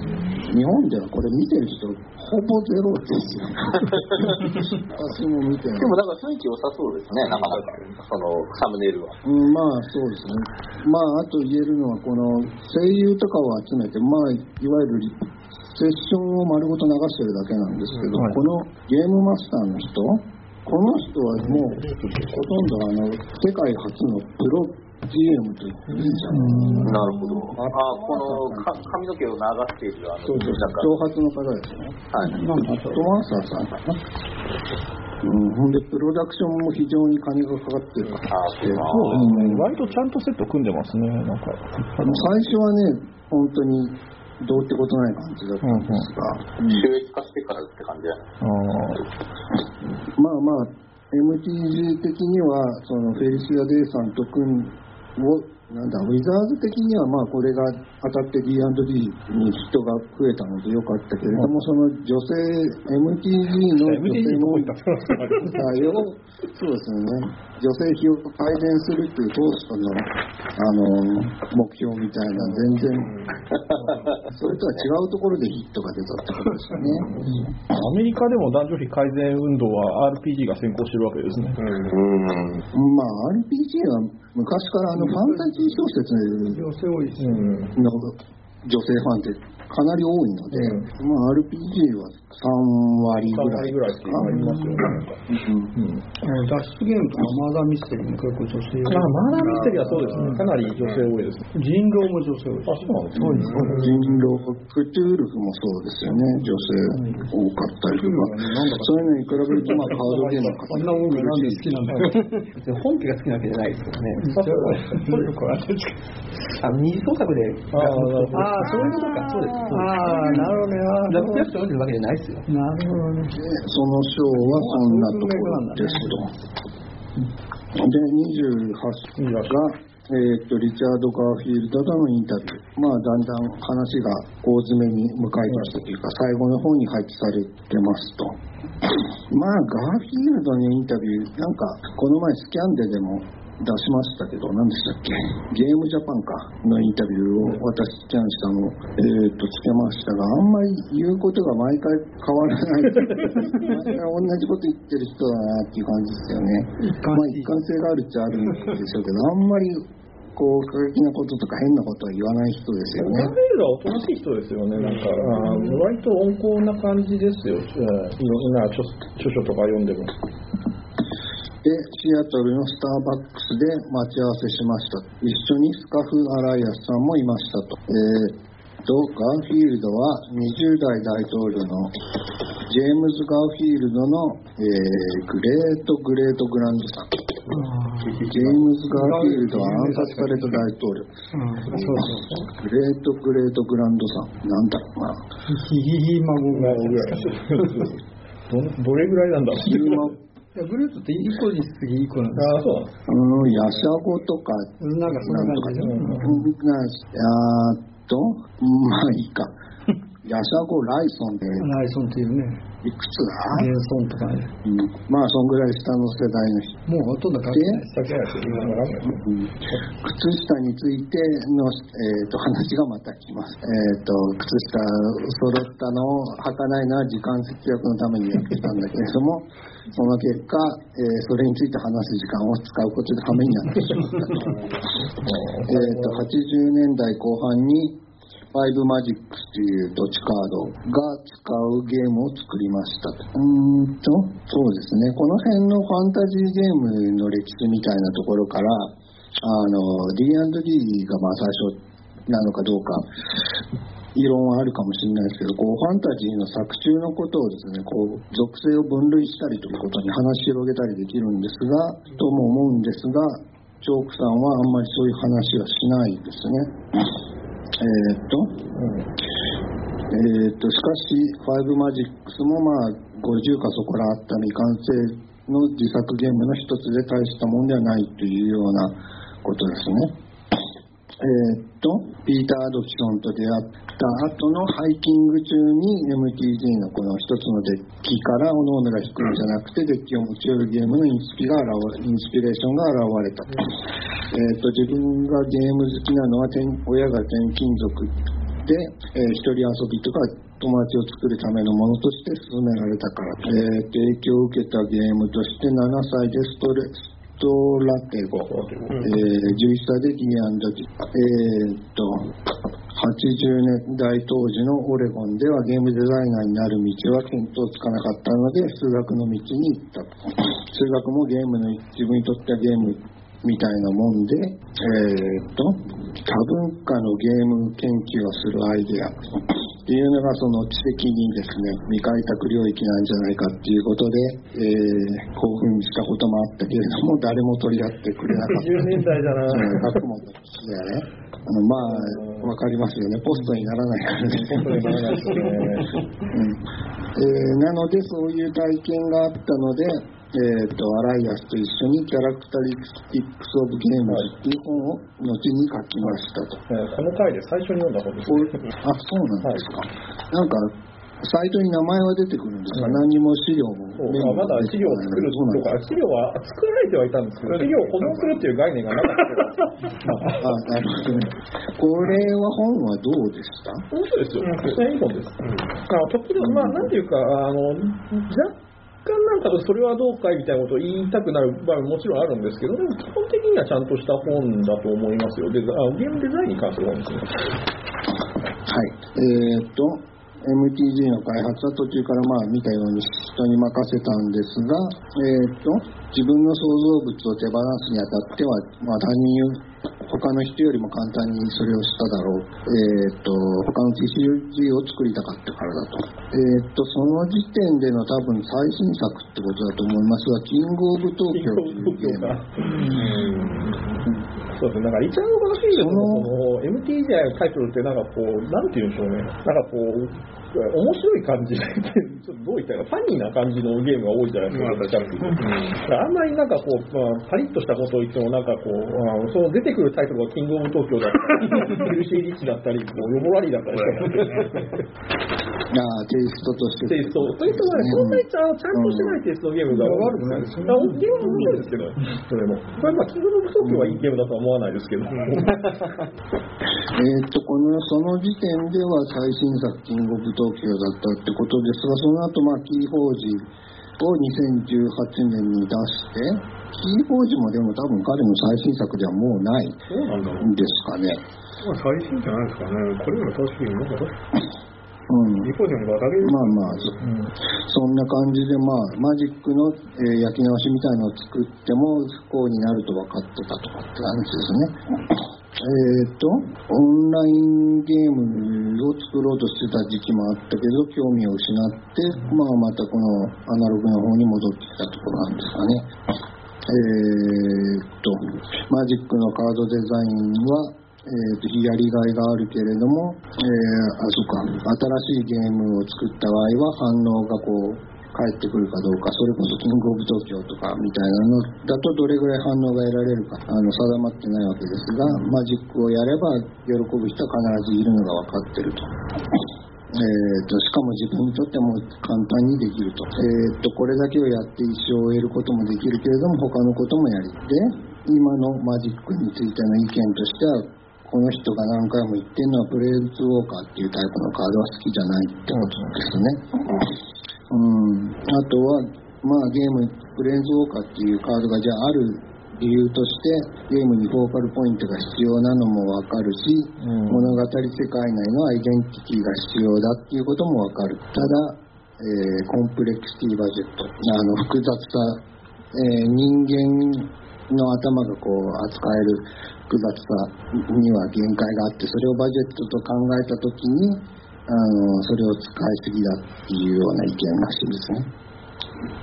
Speaker 1: 日本ではこれ見てる人、ほぼゼロですよ。私も見てない
Speaker 3: で。もなんか雰囲気良さそうですね、なかなか。その、サムネイルは。
Speaker 1: うん、まあそうですね。まああと言えるのはこの声優とかを集めて、まあいわゆるリセッションを丸ごと流してるだけなんですけど、
Speaker 2: はい
Speaker 1: このゲームマスターの人、この人はもうほとんどあの世界初のプロ GM と言っていいんじゃない
Speaker 3: なるほど。あ、このか髪の毛を流している、あの、
Speaker 1: そうそ長髪の方ですね。
Speaker 3: はい。
Speaker 1: なんかトマンサーさんかな。うん、ほんでプロダクションも非常に金がかかってる
Speaker 3: あ、そうか。
Speaker 1: うん
Speaker 2: 割とちゃんとセット組んでますね、なんか。
Speaker 1: 最初はね、本当にどうってことない感じだったんですが、
Speaker 3: 収益化してからって感じ
Speaker 1: まあまあ、MTG 的には、そのフェリシア・デイさんと組んを、なんだ、ウィザーズ的には、まあこれが当たって D&D に人が増えたのでよかったけれども、その女性、MTG の女性問題 を、そうですよね、女性費を改善するっていう当初の、あの、目標みたいな、全然、それとは違うところでヒットが出たってことですよね。
Speaker 2: ーアメリカでも男女比改善運動は RPG が先行してるわけですね。
Speaker 3: うん。
Speaker 1: まあ、RPG は昔からあのファンタジー小説
Speaker 7: 女性多いです。
Speaker 1: の女性ファンってかなり多いので、まあ、RPG は3割ぐらい
Speaker 2: ぐらいって言いますよね。
Speaker 1: うん
Speaker 7: あの脱出ゲームとかマーダーミステリーも結構女性多い。
Speaker 2: まあ、マーダーミステリーはそうですね。かなり女性多いですね。
Speaker 7: 人狼も女性多い。
Speaker 2: あ、そうなんですね。
Speaker 1: 人狼、クトゥールフもそうですよね、女性多かったりとか、そういうのに比べると、まあ、カードゲームの
Speaker 7: あんな音楽なんで好きなんだよ。
Speaker 8: 本家が好きなわけじゃないですからね。
Speaker 7: よくあ
Speaker 8: 二次創作で、
Speaker 2: ああ、
Speaker 8: ああ、そういうことか、そうです。
Speaker 7: ああ、なるほどね。あ
Speaker 8: ラブクラフト読んでるわけじゃないですよ。
Speaker 7: ーなるほどね。
Speaker 1: でその章はそんなところですと。で、28が、えーっと、リチャード・ガーフィールドとのインタビュー。まあ、だんだん話が大詰めに向かいましたというか、最後の方に配置されてますと。まあ、ガーフィールドのインタビュー、なんか、この前スキャンデでも出しましたけど、何でしたっけ、ゲームジャパンか。のインタビューを私、スキャンしたのを、えー、とつけましたが、あんまり言うことが毎回変わらない、毎 回同じこと言ってる人だなっていう感じですよね。まあ、一貫性があるっちゃあるんでしょうけど、あんまりこう過激なこととか変なことは言わない人ですよね。
Speaker 2: ガー。フィールドはおとなしい人ですよね、なんか、割と温厚な感じですよ、えーいろんな著著書とか読んでも。
Speaker 1: で、シアトルのスターバックスで待ち合わせしました。一緒にスカフ・アライアスさんもいましたと。えーっと、ガーフィールドは20代大統領のジェームズ・ガーフィールドの、えーグレート・グレート・グランドさん。ジェームズ・ガーフィールドは暗殺された大統領。
Speaker 7: うん、そうそう
Speaker 1: グレート・グレート・グランドさん。なんだろうな。
Speaker 7: ひひひ孫が。
Speaker 2: どどれぐらいなんだ
Speaker 1: ヒューマン
Speaker 7: いやグレートって1個に次1個なんで
Speaker 2: ああ、そう
Speaker 1: うん、ヤシャゴとか、
Speaker 7: す。なんかそんな感じで。
Speaker 1: なんとかね。なあーっと、まあいいか。ヤシャゴ・ライソンで、
Speaker 7: ライソンっていうね、
Speaker 1: いくつだ、
Speaker 7: ゲンソンとかね。
Speaker 1: うん、まあそんぐらい下の世代の人。
Speaker 7: もうほとんど関係ない。
Speaker 1: 靴下についての、えー、と話がまた来ます。えっ、と、靴下揃ったのを履かないのは時間節約のためにやってたんだけれども、その結果、えーそれについて話す時間を使うことでためになってしまったと。えっと、80年代後半に、フファイブマジックスという土地カードが使うゲームを作りましたと。うーんと、そうですね。この辺のファンタジーゲームの歴史みたいなところから、あの、D&D がまあ最初なのかどうか、異論はあるかもしれないですけど、こう、ファンタジーの作中のことをですね、こう、属性を分類したりということに話し広げたりできるんですが、とも思うんですが、チョークさんはあんまりそういう話はしないですね。えーっと、えーっと、しかし、ファイブマジックスもまあ、50かそこらあった未完成の自作ゲームの一つで大したもんではないというようなことですね。えーっと、ピーター・ドキソンと出会った後のハイキング中に MTG のこの一つのデッキから各々が引くんじゃなくて、デッキを持ち寄るゲームのインスピが現れインスピレーションが現れたと。えーっと、自分がゲーム好きなのは転親が転勤族で、えー一人遊びとか友達を作るためのものとして勧められたから、えーと影響を受けたゲームとして7歳でストレストラテゴ、えー11歳で D&D、えーと80年代当時のオレゴンではゲームデザイナーになる道は見当つかなかったので数学の道に行ったと。数学もゲームの自分にとってはゲームみたいなもんで、えー、と多文化のゲーム研究をするアイデア。っていうのがその知的にですね未開拓領域なんじゃないかっていうことで、えー興奮したこともあったけれども誰も取り合ってくれなかった。
Speaker 2: 10年代だな。
Speaker 1: うん学問ねあのまあわかりますよね。ポストにならないからね。なのでそういう体験があったので、えー、とアライアスと一緒にキャラクタリスティックス・オブ・ゲームズっていう本を後に書きましたと。
Speaker 2: えーこの回で最初に読んだ本です。
Speaker 1: こ
Speaker 2: ね。
Speaker 1: うあそうなんですか、なんかサイトに名前は出てくるんですが、何にも資料も
Speaker 2: そうまだ資料を作る
Speaker 1: そうなん
Speaker 2: とか、資料は作られてはいたんですけど、資料を保存するっていう概念がなかった
Speaker 1: あなるほどね。これは本はどうでした？
Speaker 2: 本当ですよ。実際いい本です。あ時々、まあ、なんていうか、あの、若なんかとそれはどうかいみたいなことを言いたくなる場合ももちろんあるんですけど、でも基本的にはちゃんとした本だと思いますよ。デザあゲームデザインに関する本ですね。
Speaker 1: はい。えーっと、MTG の開発は途中からまあ見たように人に任せたんですが、えーっと、自分の創造物を手放すにあたっては、まあ他人、他の人よりも簡単にそれをしただろう。えーっと、他の TCG を作りたかったからだと。えーっと、その時点での多分最新作ってことだと思いますが、キングオブ東京というゲーム。
Speaker 2: そうですね、だから一番の楽しいの MTG タイトルってなんかこう、なんて言うんでしょうね。なんかこう、面白い感じで、ちょっとどう言ったらファニーな感じのゲームが多いじゃないですか、うとだからあんまりなんかこう、まあ、パリッとしたことを言っても、なんかこう、その出てくるタイト。ルがキングオブ東京だったり、ヘルシーリッチだったり、こうヨボラリーだったり
Speaker 1: ああ、テイスト。として。
Speaker 2: テイスト、テイスト。がね、そんなにちゃんちゃんとしてないテイスト。のゲームが悪くないですよ。ゲームは面白いですけど、それも。これまあ、キングオブ東京はいいゲームだとは思わないですけど。
Speaker 1: えーっと、この、その時点では最新作、キングオブ東京だったってことですが、その後、まあ、キーホージを2018年に出して、キーホージもでも多分彼の最新作ではもうない
Speaker 6: ん。
Speaker 1: ですかね。
Speaker 6: まあ、最新じゃないですかね。これより確かに、なんか、
Speaker 1: うん。まあまあ、そそんな感じで、まあ、マジックの、えー焼き直しみたいのを作っても不幸になると分かってたとかって感じですね。えっと、オンラインゲームを作ろうとしてた時期もあったけど、興味を失って、まあまたこのアナログの方に戻ってきたところなんですかね。えーっと、マジックのカードデザインは、えーと、やりがいがあるけれども、えーあ、そうか、新しいゲームを作った場合は反応がこう、返ってくるかどうか、それこそキングオブ東京とかみたいなのだとどれぐらい反応が得られるか、あの、定まってないわけですが、マジックをやれば喜ぶ人は必ずいるのが分かってると。えー、としかも自分にとっても簡単にできると,、えー、とこれだけをやって一生を得ることもできるけれども他のこともやりで今のマジックについての意見としてはこの人が何回も言ってるのはブレイズウォーカーっていうタイプのカードは好きじゃないってことですね。うん、あとは、まあ、ゲーム、ブレインズウォーカーっていうカードがじゃあある理由として、ゲームにフォーカルポイントが必要なのもわかるし、物語世界内のアイデンティティが必要だっていうこともわかる。ただ、えーコンプレクシティバジェット、あの、複雑さ、えー人間の頭がこう扱える複雑さには限界があって、それをバジェットと考えたときに、あの、それを使いすぎだっていうような意見らしいですね。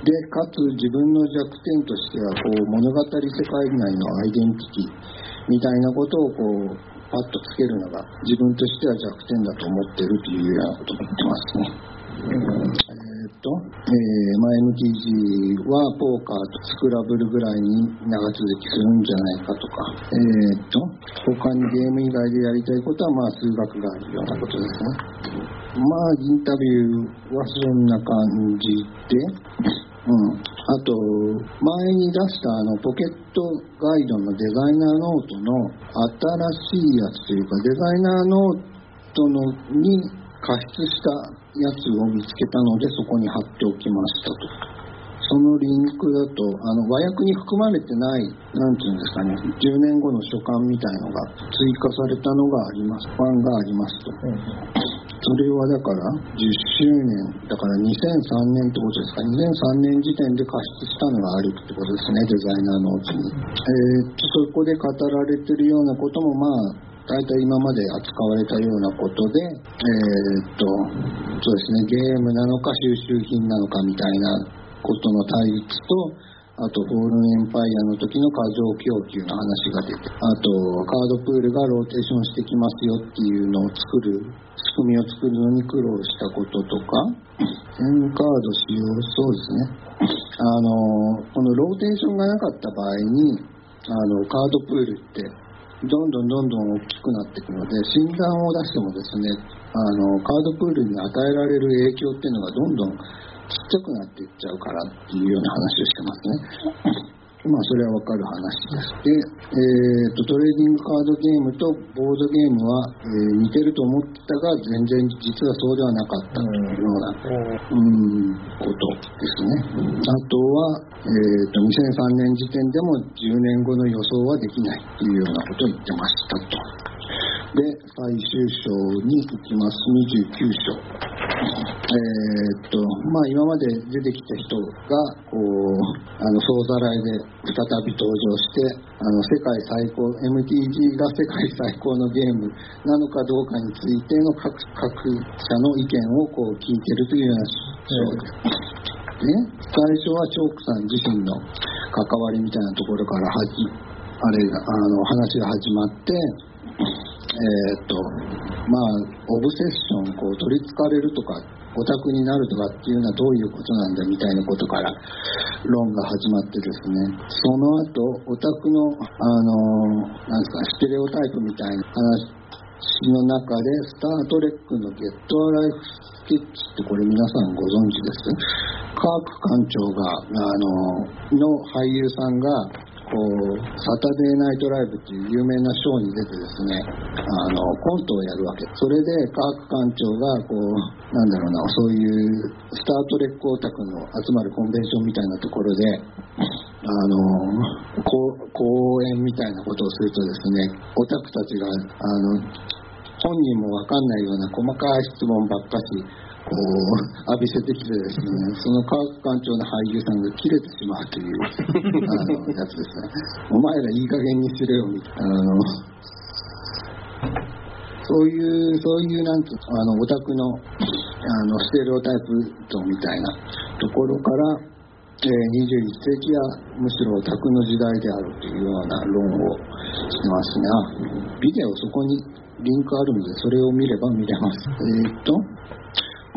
Speaker 1: で、かつ自分の弱点としては、こう、物語世界内のアイデンティティみたいなことをこう、パッとつけるのが自分としては弱点だと思ってるというようなことを言ってますね。えーっと、えーまあ、MTG はポーカーとスクラブルぐらいに長続きするんじゃないかとか、えーっと、他にゲーム以外でやりたいことはまあ数学があるようなことですね。まあ、インタビューはそんな感じで、うん。あと、前に出したあのポケットガイドのデザイナーノートの新しいやつというか、デザイナーノートのに加筆したやつを見つけたので、そこに貼っておきましたと。そのリンクだと、あの和訳に含まれてない、なんていうんですかね、10年後の書簡みたいのが追加されたのがあります、版がありますと。それはだから10周年、だから2003年ってことですか、2003年時点で加筆したのがあるってことですね、デザイナーノートに。えーっと、そこで語られてるようなことも、まあ、大体今まで扱われたようなことで、えーっと、そうですね、ゲームなのか収集品なのかみたいなことの対立と、あと、フォールンエンパイアの時の過剰供給の話が出て、あと、カードプールがローテーションしてきますよっていうのを作る、仕組みを作るのに苦労したこととか、全カード使用、そうですね。あの、このローテーションがなかった場合に、あの、カードプールって、どんどんどんどん大きくなっていくので、新弾を出してもですね、あの、カードプールに与えられる影響っていうのがどんどんちっちゃくなっていっちゃうからっていうような話をしてますね。まあ、それはわかる話です。で、えーと、トレーディングカードゲームとボードゲームは、えー似てると思ってたが、全然実はそうではなかったというような、うん、ことですね。あとは、えーと、2003年時点でも10年後の予想はできないっていうようなことを言ってましたと。で、最終章に行きます。29章。えーっと、まあ今まで出てきた人が、こう、あの、総ざらいで再び登場して、あの、世界最高、MTG が世界最高のゲームなのかどうかについての各各社の意見をこう聞いてるというような章です。ね、最初はチョークさん自身の関わりみたいなところからはじあれがあの話が始まって、えーっと、まあ、オブセッション、こう、取りつかれるとか、オタクになるとかっていうのはどういうことなんだみたいなことから論が始まってですね、その後、オタクの、あの、なんですか、ステレオタイプみたいな話の中で、スター・トレックのゲット・アライフ・スケッチってこれ皆さんご存知です？カーク館長が、あの、の俳優さんが、こう、サタデーナイトライブっていう有名なショーに出てですね、あの、コントをやるわけ。それで、カーク館長が、こう、なんだろうな、そういう、スタートレックオタクの集まるコンベンションみたいなところで、あの、こう講演みたいなことをするとですね、オタクたちが、あの、本人もわかんないような細かい質問ばっかし、う、浴びせてきてですね、その科学館長の俳優さんが切れてしまうという、あの、やつですね。お前らいい加減にしろよ、みたいな。あの、そういう、そういう、なんていうあの、オタクの、あの、ステレオタイプとみたいなところから、えー21世紀はむしろオタクの時代であるというような論をしてますが、ビデオそこにリンクあるので、それを見れば見れます。えーっと、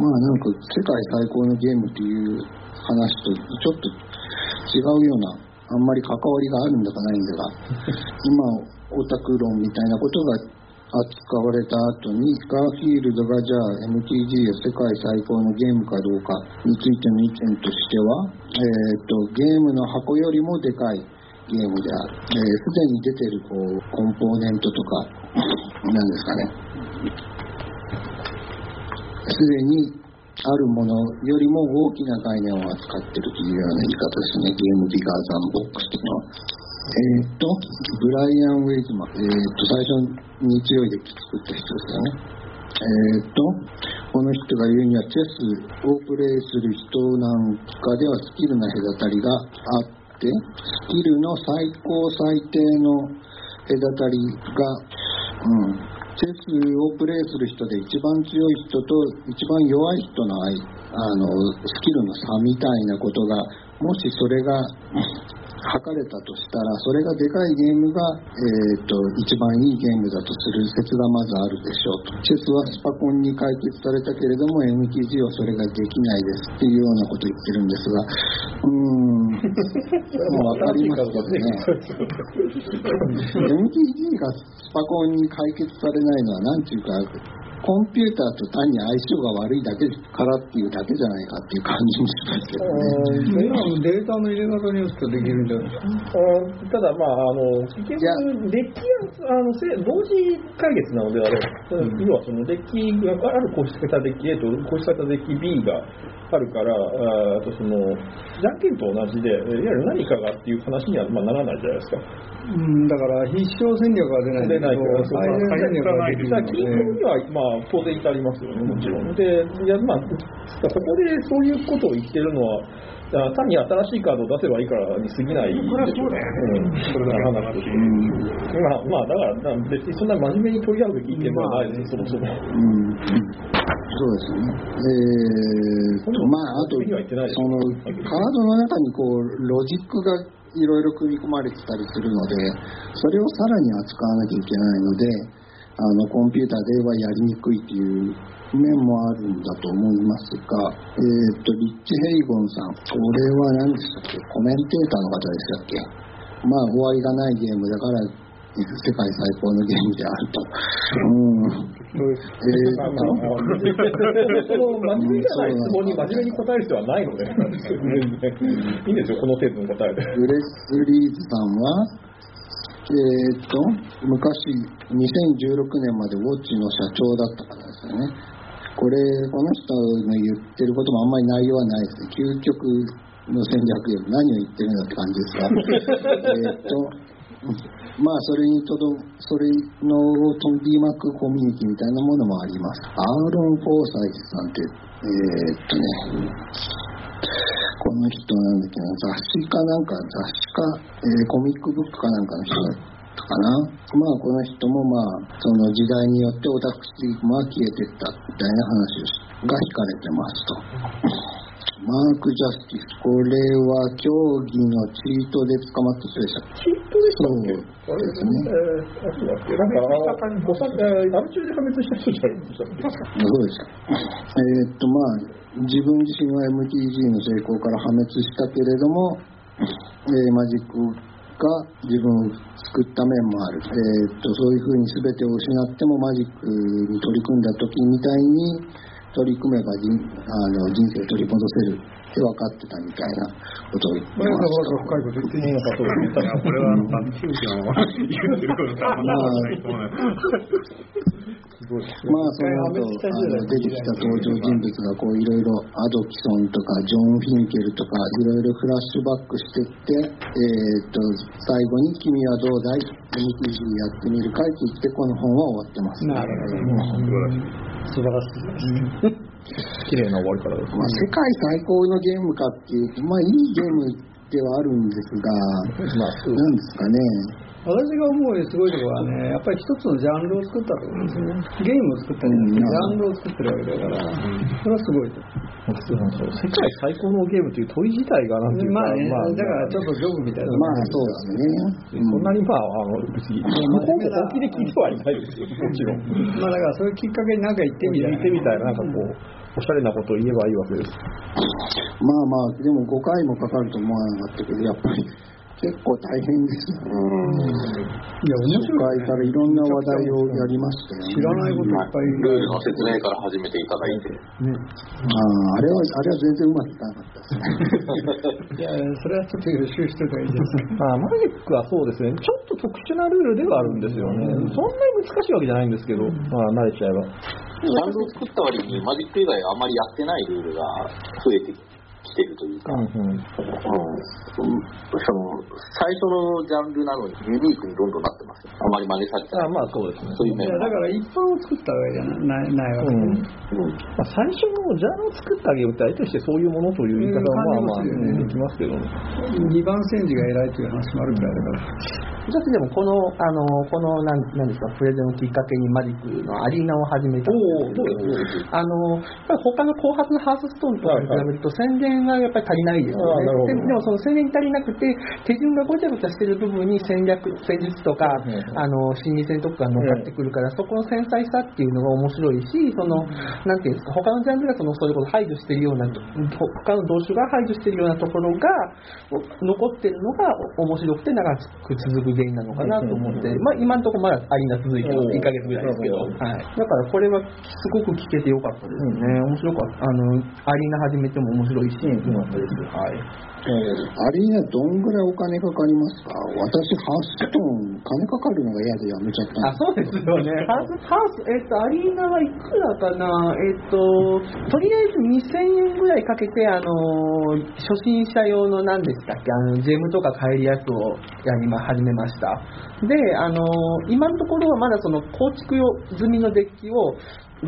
Speaker 1: まあなんか世界最高のゲームっていう話とちょっと違うような、あんまり関わりがあるんだかないんだが、今、オタク論みたいなことが扱われた後に、ガーフィールドがじゃあ MTG が世界最高のゲームかどうかについての意見としては、えーっと、ゲームの箱よりもでかいゲームである。えーすでに出てるこうコンポーネントとか、なんですかね。すでにあるものよりも大きな概念を扱っているというような言い方ですね。ゲームビガーザンボックスというのは。えーっと、ブライアン・ウェイズマン、えーっと、最初に強いデッキ作った人ですよね。えーっと、この人が言うには、チェスをプレイする人なんかではスキルの隔たりがあって、スキルの最高最低の隔たりが、うん、チェスをプレイする人で一番強い人と一番弱い人のあのスキルの差みたいなことがもしそれが測れたとしたらそれがでかいゲームが、えー、と一番いいゲームだとする説がまずあるでしょうと。チェスはスパコンに解決されたけれども MTG はそれができないですっていうようなことを言ってるんですが。うーん。もう分かりますけどね MTG がスパコンに解決されないのは何ていうかコンピューターと単に相性が悪いだけからっていうだけじゃないかっていう感じもしますけどね。
Speaker 7: 今のデータの入れ方によってできるんじゃないですか。
Speaker 2: あただ、まあ、あの結局、デッキはあのせ同時解決なのであれ、要はそのデッキがある公式型デッキ A と公式型デッキ B があるから、ああとそのじゃんけんと同じで、いわゆる何かがっていう話には、まあ、ならないじゃないですか。
Speaker 7: うん、だから必勝戦略は出ない
Speaker 2: 出ないからそう
Speaker 7: 最善戦略はできる
Speaker 2: だから
Speaker 7: ので
Speaker 2: 均衡には、まあ、当然至りますよね、もちろん。で、いやまあ、ここでそういうことを言ってるのは、あ単に新しいカードを出せばいいからに過ぎないですよね。うん、それだけ話として。まあ、まあ、だから、別にそんな真面目に取り合うべき意見ではないです、そもそも。
Speaker 1: うんそうですね。えーと、まあ、あと、
Speaker 2: そ
Speaker 1: の、カードの中にこう、ロジックがいろいろ組み込まれてたりするので、それをさらに扱わなきゃいけないので、あの、コンピューターではやりにくいという面もあるんだと思いますが、えーと、リッチ・ヘイゴンさん、これは何でしたっけ？コメンテーターの方でしたっけ？まあ、終わりがないゲームだから、世界最高のゲームであると。うん。えー
Speaker 2: その真面目じゃない質問に真面目に答える必要はないので、いいんですよ、この程度の答えで。
Speaker 1: グレスリーズさんは、えーっと、昔、2016年までウォッチの社長だったからですよね。これ、この人の言ってることもあんまり内容はないですね。究極の戦略より何を言ってるんだって感じですが、えっと、まあ、それにとど、それの取り巻くコミュニティみたいなものもあります。アーロン・フォーサイズさんって、えーっとね、この人なんだっけな、雑誌かなんか、雑誌か、えーコミックブックかなんかの人だったかな。まあ、この人もまあ、その時代によってオタクシームは消えてったみたいな話が引かれてますと。マーク・ジャスティス、これは競技のチートで捕まった人でした
Speaker 2: チートでしたっけ？あれですね。えー、なんか、アル中で破滅した人じゃないでしたっけ
Speaker 1: そうですか。えーっと、まあ、自分自身は MTG の成功から破滅したけれども、えーマジックが自分を救った面もある。えーっと、そういうふうに全てを失ってもマジックに取り組んだ時みたいに取り組めば人あの人生を取り戻せるって分かってたみたいなことを言って
Speaker 7: ま
Speaker 1: し
Speaker 7: なんか深いこ
Speaker 6: れは、まないと思います。
Speaker 1: まあその後あの出てきた登場人物がこういろいろアドキソンとかジョン・フィンケルとかいろいろフラッシュバックしてって、えーっと最後に「君はどうだい ?MTG やってみるかい?」って言ってこの本は終わってます。
Speaker 7: なるほど。素晴らしいです。
Speaker 2: 綺麗な終わり方です
Speaker 1: まあ、世界最高のゲームかっていうと、まあいいゲームではあるんですが、
Speaker 2: まあ、
Speaker 1: なんですかね。
Speaker 7: 私が思うにすごいところはね、やっぱり一つのジャンルを作ったところですよね。ゲームを作ったんじゃなくて、ジャンルを作ってるわけだから、それはすごいと。
Speaker 2: そう世界最高のゲームという問い自体がなんていうか、
Speaker 7: まあね、だからちょっとジョブみたいな。
Speaker 1: まあそうですね。
Speaker 2: そんなにまあ、あの、別に、向こうも本気で聞いてはいないですよ、もちろん。
Speaker 7: まあだからそういうきっかけになんか行ってみたいな。
Speaker 2: 聞いてみたいな、なんかこう、おしゃれなことを言えばいいわけです。
Speaker 1: まあまあ、でも5回もかかると思わなかったけど、やっぱり結構大変ですよね。
Speaker 7: いや、面
Speaker 1: 初
Speaker 7: 白い、
Speaker 1: 回からいろんな話題をやりましたよね。
Speaker 7: 知らないこといっぱい
Speaker 3: ルールの説明から始めていただいて。
Speaker 1: あああれは、あれは全然うまくいかなかったですね。
Speaker 7: いや、それはちょっと予習してたらいいです
Speaker 2: あ、マジックはそうですね、ちょっと特殊なルールではあるんですよね。そんなに難しいわけじゃないんですけど、まあ、慣れちゃえば。
Speaker 3: ジャンルを作った割にマジック以外あまりやってないルールが増えてきてるというか、
Speaker 2: うんうん。
Speaker 3: うんしかも最初のジャンルなのにユニークにどんどんなってますよ。あまり真似されてない。
Speaker 2: あまあそうですね。
Speaker 3: そういう面
Speaker 7: だから一般を作ったわけじゃないないわけ
Speaker 2: うん。
Speaker 7: で。
Speaker 2: まあ、最初のジャンルを作ったゲームって相手してそういうものという言い方はまあまあ、
Speaker 7: うん
Speaker 2: できますけどね。
Speaker 7: 二番煎じが偉いという話もあるくらいだから。
Speaker 8: 一つでもこの、あの、この、なんなんですか、プレゼンをきっかけにマジックのアリーナを始めたんですあの、他の後発のハースストーンと比べると宣伝がやっぱり足りないですよね。ででもその宣伝に足りなくて、手順がごちゃごちゃしてる部分に戦略、戦術とか、あの、心理戦とかが乗っかってくるから、そこの繊細さっていうのが面白いし、その、なんていうんですか、他のジャンルがその、そういうことを排除してるような、他の動詞が排除してるようなところが、残ってるのが面白くて長く続く原因なのかなと思って、まあ今のところまだアリーナ続いてます。1ヶ月ぐらいですけど。はい。だからこれはすごく聞けてよかったですね。面白かった。あの、アリーナ始めても面白いし、よかったです。はい。
Speaker 1: アリーナどんぐらいお金かかりますか？私、ハーストーン、金かかるのが嫌でやめちゃったん
Speaker 8: あ、そうですよね。ハウス、ハウス、えっ、と、アリーナはいくらかな？えっ、と、とりあえず2000円ぐらいかけて、あのー、初心者用の何でしたっけ、あの、ジェムとか買えるやつをやりま、始めました。で、あのー、今のところはまだその構築用済みのデッキを、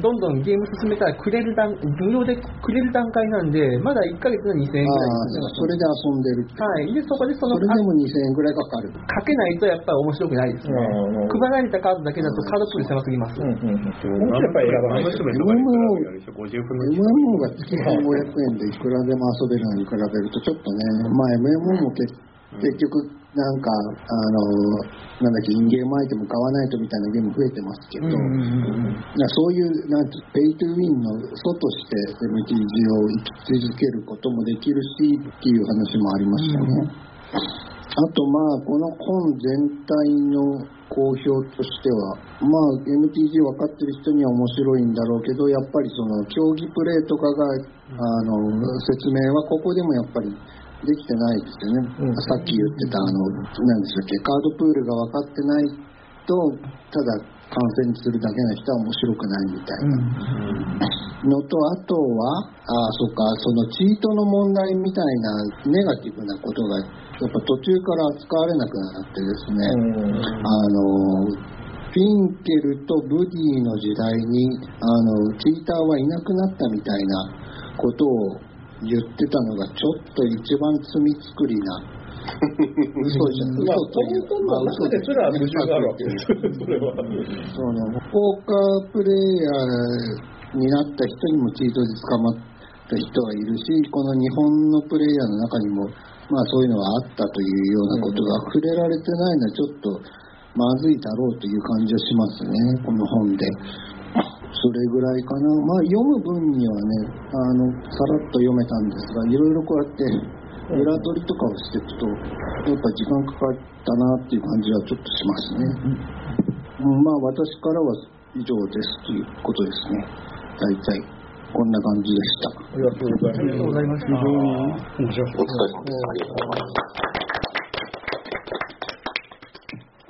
Speaker 8: どんどんゲーム進めたらくれる段、無料でくれる段階なんで、まだ1ヶ月の2000円ぐらい
Speaker 1: ああ、それで遊んでるって。
Speaker 8: はい。で、そこでその、
Speaker 1: それでも2000円ぐらいかかる。
Speaker 8: かけないとやっぱり面白くないですね。
Speaker 2: うん
Speaker 8: 配られたカードだけだとカードプール狭すぎます。
Speaker 2: うんうん。もうちょっとやっぱり選ばないと。
Speaker 1: MMO
Speaker 6: 50分の1
Speaker 1: MMO が月1500円でいくらでも遊べるのに比べるとちょっとね、まあ MMO も結結局なんか、あの、なんだっけ、インゲームアイテム買わないとみたいなゲーム増えてますけど、なそういう、なんて、ペイトゥーウィンの素として MTG を生き続けることもできるしっていう話もありましたね。あとまあ、この本全体の好評としては、まあ、MTG 分かってる人には面白いんだろうけど、やっぱりその競技プレーとかが、あの、説明はここでもやっぱりできてないですよね。さっき言ってた、あの、何でしたっけ、カードプールが分かってないと、ただ観戦するだけの人は面白くないみたいな。のと、あとは、あそっか、そのチートの問題みたいなネガティブなことが、やっぱ途中から扱われなくなってですね、あの、フィンケルとブディの時代に、あの、チーターはいなくなったみたいなことを言ってたのが、ちょっと一番罪作りな、嘘じゃん、
Speaker 2: まあ、
Speaker 1: 嘘という
Speaker 2: 本当の中ですら矛盾があるわけです。それは。
Speaker 1: そのポーカープレイヤーになった人にもチートで捕まった人はいるしこの日本のプレイヤーの中にもまあそういうのがあったというようなことが触れられてないのはちょっとまずいだろうという感じはしますね、この本で。それぐらいかな。まあ読む分にはね、あの、さらっと読めたんですが、いろいろこうやって裏取りとかをしていくと、やっぱ時間かかったなっていう感じはちょっとしますね。うん、まあ私からは以上ですということですね。大体こんな感じでした。
Speaker 2: ありがとうございます。
Speaker 7: ありがとうございます。非常に面白い。
Speaker 3: お疲れ様です。ありがとうございます。